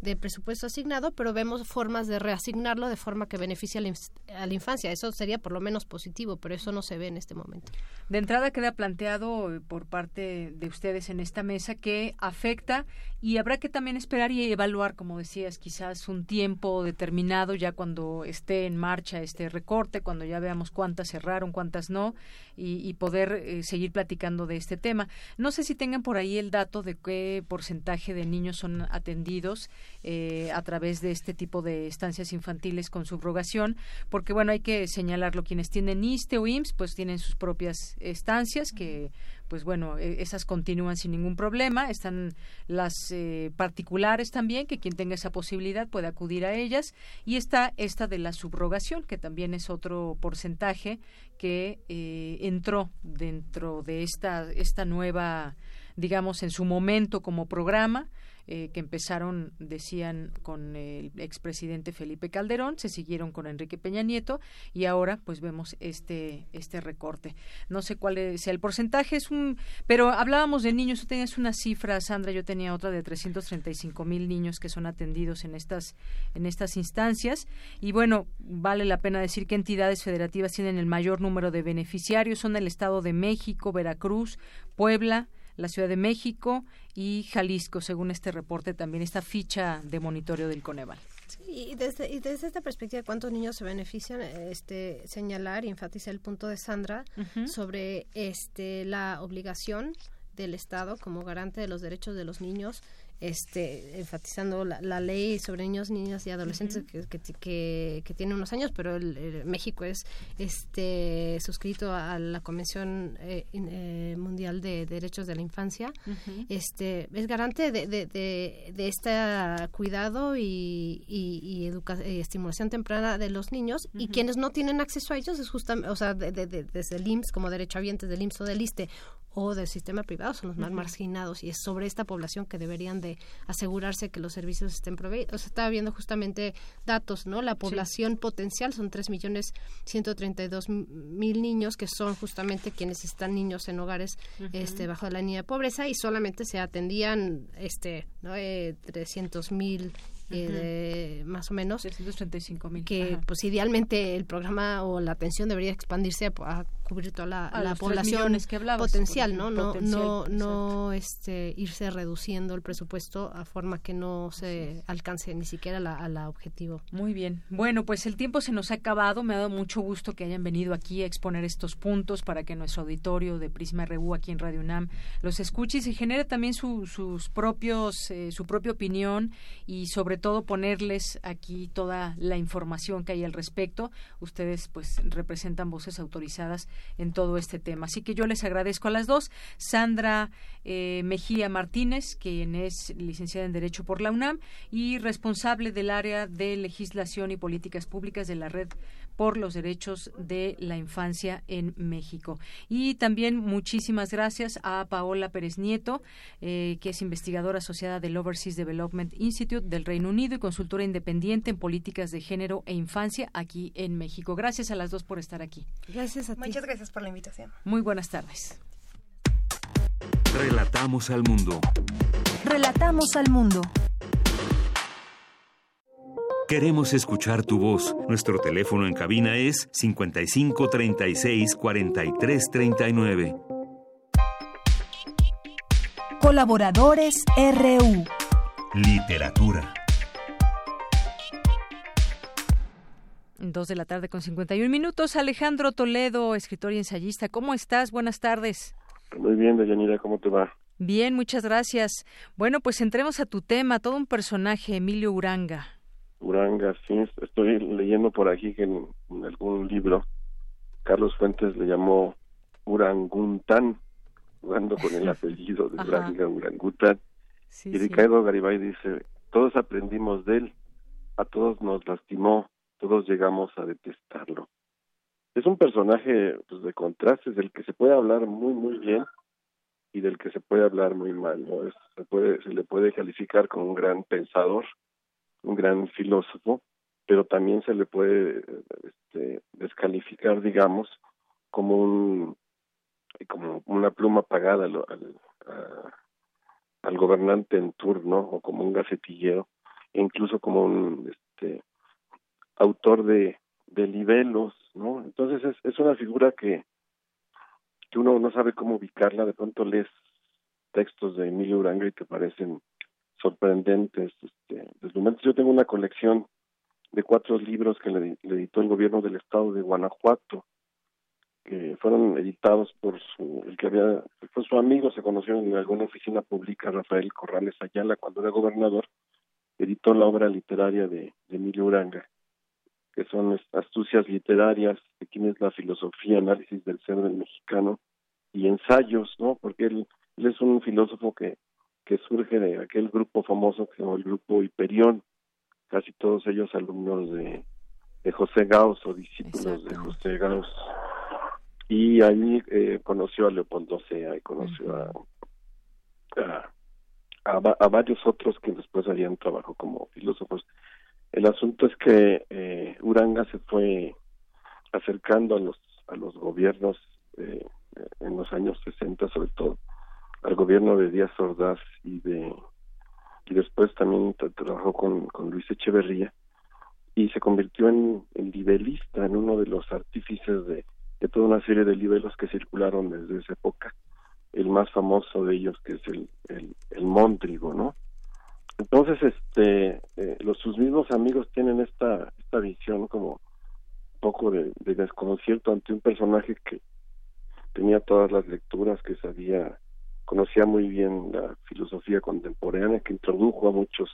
del presupuesto asignado, pero vemos formas de reasignarlo de forma que beneficie a la, infancia. Eso sería por lo menos positivo, pero eso no se ve en este momento. De entrada queda planteado por parte de ustedes en esta mesa que afecta y habrá que también esperar y evaluar, como decías, quizás un tiempo determinado ya cuando esté en marcha este recorte, cuando ya veamos cuántas cerraron, cuántas no, y, poder eh, seguir platicando de este tema. No sé si tengan por ahí el dato de qué porcentaje de niños son atendidos eh, a través de este tipo de estancias infantiles con subrogación, porque bueno, hay que señalarlo, quienes tienen ISTE o IMSS, pues tienen sus propias estancias que pues bueno, e, esas continúan sin ningún problema. Están las eh, particulares también, que quien tenga esa posibilidad puede acudir a ellas. Y está esta de la subrogación, que también es otro porcentaje que eh, entró dentro de esta, esta nueva digamos, en su momento como programa. Eh, que empezaron, decían, con el expresidente Felipe Calderón, se siguieron con Enrique Peña Nieto y ahora pues vemos este, este recorte. No sé cuál sea el porcentaje, es un, pero hablábamos de niños, tú tenías una cifra, Sandra, yo tenía otra de 335 mil niños que son atendidos en estas, en estas instancias y bueno, vale la pena decir que entidades federativas tienen el mayor número de beneficiarios, son el Estado de México, Veracruz, Puebla, la Ciudad de México y Jalisco, según este reporte, también esta ficha de monitoreo del Coneval. y desde, y desde esta perspectiva, ¿cuántos niños se benefician? Este, señalar y enfatizar el punto de Sandra sobre este, la obligación del Estado como garante de los derechos de los niños este enfatizando la, ley sobre niños, niñas y adolescentes que, que, tiene unos años, pero el, México es este suscrito a la Convención eh, eh, Mundial de Derechos de la Infancia. Este es garante de, de, de, este cuidado y, y, estimulación temprana de los niños y quienes no tienen acceso a ellos es justamente, o sea, desde el IMSS como derechohabientes del IMSS o del ISTE o del sistema privado son los más marginados y es sobre esta población que deberían de asegurarse que los servicios estén proveídos. O sea, estaba viendo justamente datos, ¿no? La población potencial son tres millones ciento mil niños que son justamente quienes están niños en hogares este bajo la línea de pobreza y solamente se atendían este ¿no? Eh, mil eh, más o menos. mil. Que pues idealmente el programa o la atención debería expandirse a, cubrir toda la, población que potencial, ¿no? no, no, no este, irse reduciendo el presupuesto a forma que no se alcance ni siquiera la, a la objetivo. Muy bien. Bueno, pues el tiempo se nos ha acabado. Me ha dado mucho gusto que hayan venido aquí a exponer estos puntos para que nuestro auditorio de Prisma RU aquí en Radio UNAM los escuche y se genere también sus propios, eh, su propia opinión y sobre todo ponerles aquí toda la información que hay al respecto. Ustedes pues representan voces autorizadas en todo este tema. Así que yo les agradezco a las dos. Sandra eh, Mejía Martínez, quien es licenciada en Derecho por la UNAM y responsable del área de legislación y políticas públicas de la Red por los Derechos de la Infancia en México. Y también muchísimas gracias a Paola Pérez Nieto, eh, que es investigadora asociada del Overseas Development Institute del Reino Unido y consultora independiente en políticas de género e infancia aquí en México. Gracias a las dos por estar aquí. Gracias a ti. Muchas gracias por la invitación. Muy buenas tardes. Relatamos al mundo. Relatamos al mundo. Queremos escuchar tu voz. Nuestro teléfono en cabina es 55 36 43 39. Colaboradores RU. Literatura. Dos de la tarde con 51 minutos. Alejandro Toledo, escritor y ensayista. ¿Cómo estás? Buenas tardes. Muy bien, Deyanira, ¿cómo te va? Bien, muchas gracias. Bueno, pues entremos a tu tema, todo un personaje, Emilio Uranga. Uranga, sí, estoy leyendo por aquí que en, algún libro Carlos Fuentes le llamó Uranguntán, jugando con el apellido de Uranga, Urangután. y Ricardo Garibay dice, todos aprendimos de él, a todos nos lastimó, todos llegamos a detestarlo. Es un personaje pues, de contrastes del que se puede hablar muy, muy bien y del que se puede hablar muy mal. ¿no? se, puede, se le puede calificar como un gran pensador, un gran filósofo, pero también se le puede este, descalificar, digamos, como un como una pluma pagada al, al, gobernante en turno o como un gacetillero, e incluso como un este, autor de, de libelos, ¿no? Entonces es, es una figura que, que uno no sabe cómo ubicarla, de pronto lees textos de Emilio Uranga y te parecen sorprendentes, este, deslumbrantes. Yo tengo una colección de cuatro libros que le, editó el gobierno del estado de Guanajuato, que fueron editados por su, el que había, fue su amigo, se conocieron en alguna oficina pública, Rafael Corrales Ayala, cuando era gobernador, editó la obra literaria de, Emilio Uranga, que son astucias literarias, de quién es la filosofía, análisis del ser del mexicano, y ensayos, ¿no? Porque él es un filósofo que que surge de aquel grupo famoso que se llama el grupo Hiperión, casi todos ellos alumnos de, de José Gauss o discípulos de José Gauss. Y ahí eh, conoció a Leopoldo Sea y conoció a, a, a, varios otros que después harían trabajo como filósofos. El asunto es que eh, Uranga se fue acercando a los a los gobiernos eh, en los años 60 sobre todo al gobierno de Díaz Ordaz y de y después también trabajó con, con Luis Echeverría y se convirtió en, en libelista, en uno de los artífices de, de toda una serie de libelos que circularon desde esa época el más famoso de ellos que es el, el, el ¿no? Entonces, este, eh, los sus mismos amigos tienen esta esta visión como un poco de, desconcierto ante un personaje que tenía todas las lecturas, que sabía, conocía muy bien la filosofía contemporánea, que introdujo a muchos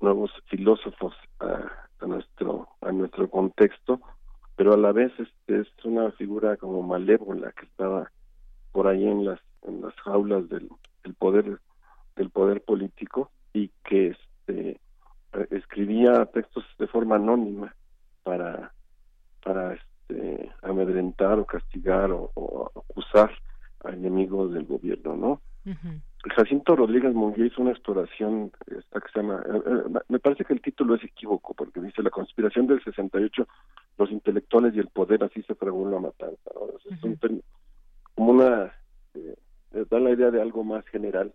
nuevos filósofos a, nuestro a nuestro contexto, pero a la vez este es una figura como malévola que estaba por ahí en las en las jaulas del, poder del poder político y que este escribía textos de forma anónima para para este amedrentar o castigar o, acusar a enemigos del gobierno no Jacinto Rodríguez Munguía hizo una exploración esta que se llama eh, eh, me parece que el título es equívoco porque dice la conspiración del 68 los intelectuales y el poder así se fraguó la matanza es un como una eh, da la idea de algo más general.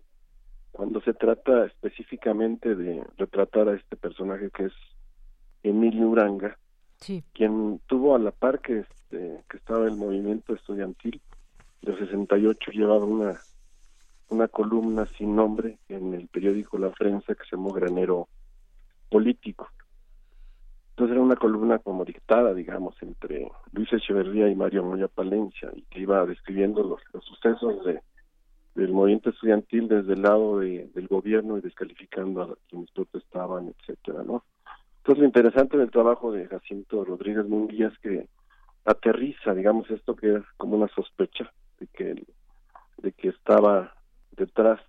Cuando se trata específicamente de retratar a este personaje que es Emilio Uranga quien tuvo a la par que este, que estaba el movimiento estudiantil de 68 llevaba una una columna sin nombre en el periódico La Prensa que se llamó Granero Político entonces era una columna como dictada, digamos, entre Luis Echeverría y Mario Moya Palencia, y que iba describiendo los, sucesos de, del movimiento estudiantil desde el lado del gobierno y descalificando a quienes protestaban, etcétera, ¿no? Entonces lo interesante del trabajo de Jacinto Rodríguez Munguía es que aterriza, digamos, esto que es como una sospecha de que de que estaba detrás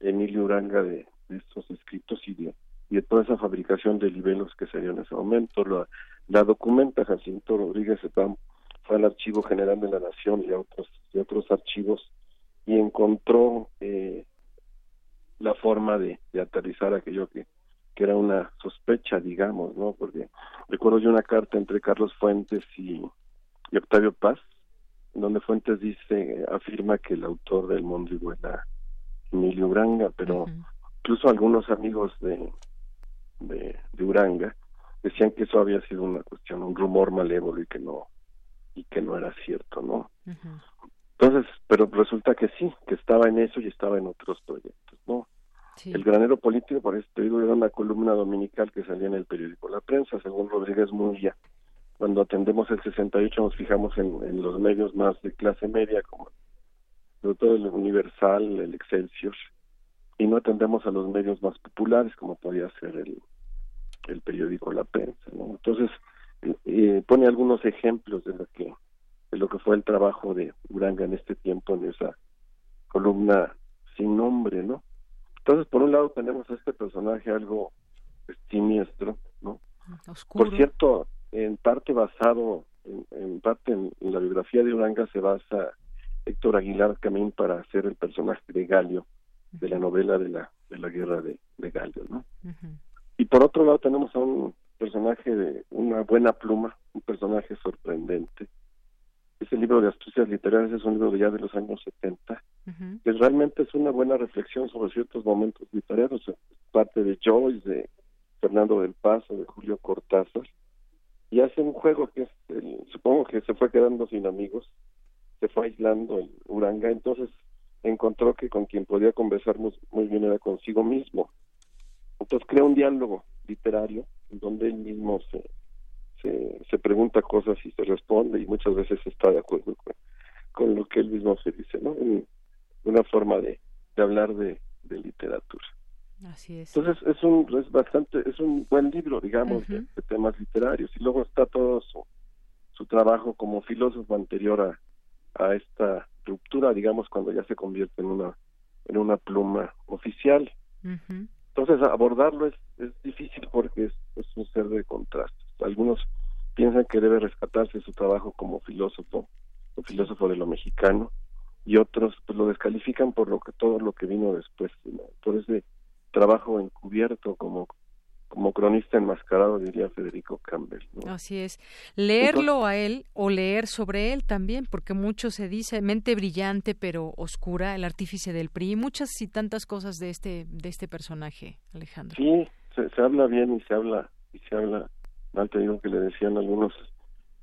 Emilio Uranga de, de estos escritos y de y de toda esa fabricación de libelos que se dio en ese momento. La, la documenta Jacinto Rodríguez fue al Archivo General de la Nación y a otros, y otros archivos y encontró eh, la forma de, de aterrizar aquello que, que era una sospecha, digamos, ¿no? Porque recuerdo yo una carta entre Carlos Fuentes y, y Octavio Paz, donde Fuentes dice, afirma que el autor del Mondrigo era Emilio Branga, pero incluso algunos amigos de, de, Uranga decían que eso había sido una cuestión, un rumor malévolo y que no y que no era cierto, ¿no? Entonces, pero resulta que sí, que estaba en eso y estaba en otros proyectos, ¿no? El granero político, por eso te digo, era una columna dominical que salía en el periódico La Prensa, según Rodríguez Murilla. Cuando atendemos el 68 nos fijamos en, en los medios más de clase media, como sobre todo el Universal, el Excelsior, y no atendemos a los medios más populares como podía ser el, el periódico La Prensa. ¿no? Entonces, eh, pone algunos ejemplos de lo que de lo que fue el trabajo de Uranga en este tiempo en esa columna sin nombre, ¿no? Entonces, por un lado tenemos a este personaje algo siniestro, ¿no? Por cierto, en parte basado, en, parte en, la biografía de Uranga se basa Héctor Aguilar Camín para hacer el personaje de Galio, de la novela de la, de la guerra de, de Gallo, ¿no? Y por otro lado tenemos a un personaje de una buena pluma, un personaje sorprendente. Ese libro de astucias literarias es un libro de ya de los años 70, que realmente es una buena reflexión sobre ciertos momentos literarios, parte de Joyce, de Fernando del Paso, de Julio Cortázar, y hace un juego que es, supongo que se fue quedando sin amigos, se fue aislando el Uranga, entonces encontró que con quien podía conversar muy, bien era consigo mismo. Entonces crea un diálogo literario en donde él mismo se, se, pregunta cosas y se responde y muchas veces está de acuerdo con, lo que él mismo se dice, ¿no? una forma de, hablar de, literatura. Así es. Entonces es un es bastante es un buen libro, digamos, de, temas literarios y luego está todo su, su trabajo como filósofo anterior a, a esta ruptura, digamos, cuando ya se convierte en una en una pluma oficial. Entonces abordarlo es, es difícil porque es, un ser de contrastes. Algunos piensan que debe rescatarse su trabajo como filósofo, o filósofo de lo mexicano, y otros pues lo descalifican por lo que todo lo que vino después, por ese trabajo encubierto como como cronista enmascarado, diría Federico Campbell. Así es. Leerlo a él o leer sobre él también, porque mucho se dice mente brillante pero oscura, el artífice del PRI, muchas y tantas cosas de este de este personaje, Alejandro. Sí, se, habla bien y se habla y se habla mal te digo que le decían algunos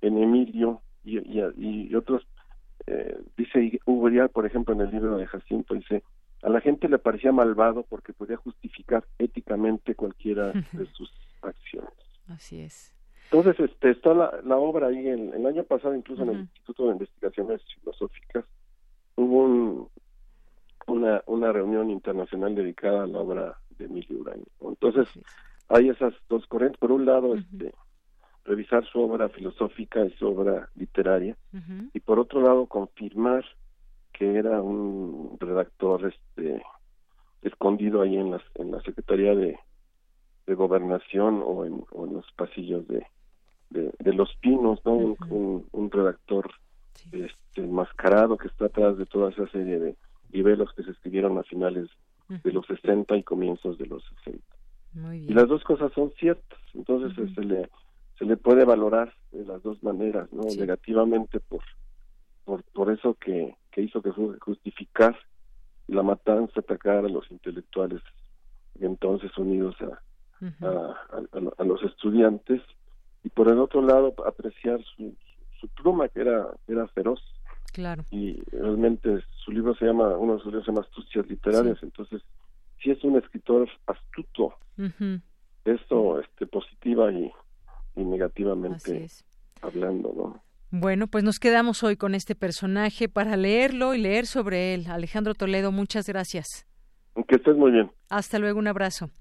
en Emilio y, y, otros eh, dice Uriel, por ejemplo en el libro de Jacinto dice a la gente le parecía malvado porque podía justificar éticamente cualquiera de sus acciones. Así es. Entonces, este, está la, la obra ahí. El, el año pasado, incluso en el Instituto de Investigaciones Filosóficas, hubo una, una reunión internacional dedicada a la obra de Emilio Uraño. Entonces, hay esas dos corrientes. Por un lado, este, revisar su obra filosófica y su obra literaria, y por otro lado, confirmar que era un redactor este escondido ahí en, las, en la Secretaría de, de Gobernación o en, los pasillos de, de, Los Pinos, ¿no? un, redactor este, enmascarado que está atrás de toda esa serie de niveles que se escribieron a finales de los 60 y comienzos de los 60. Y las dos cosas son ciertas, entonces se le se le puede valorar de las dos maneras, ¿no? Negativamente por por, por eso que, que hizo que justificar la matanza, atacar a los intelectuales entonces unidos a, a, los estudiantes y por el otro lado apreciar su, su pluma que era era feroz. Claro. Y realmente su libro se llama uno de sus libros se llama Astucias literarias entonces sí es un escritor astuto. Esto este positiva y, y negativamente hablando no bueno, pues nos quedamos hoy con este personaje para leerlo y leer sobre él. Alejandro Toledo, muchas gracias. Que estés muy bien. Hasta luego, un abrazo.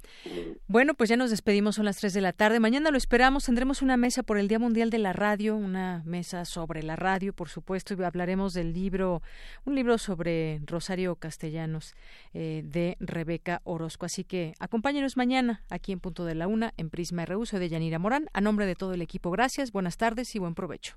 Bueno, pues ya nos despedimos, son las 3 de la tarde. Mañana lo esperamos, tendremos una mesa por el Día Mundial de la Radio, una mesa sobre la radio, por supuesto, y hablaremos del libro, un libro sobre Rosario Castellanos eh, de Rebeca Orozco. Así que acompáñenos mañana aquí en Punto de la Una, en Prisma RU, de Yanira Morán. A nombre de todo el equipo, gracias, buenas tardes y buen provecho.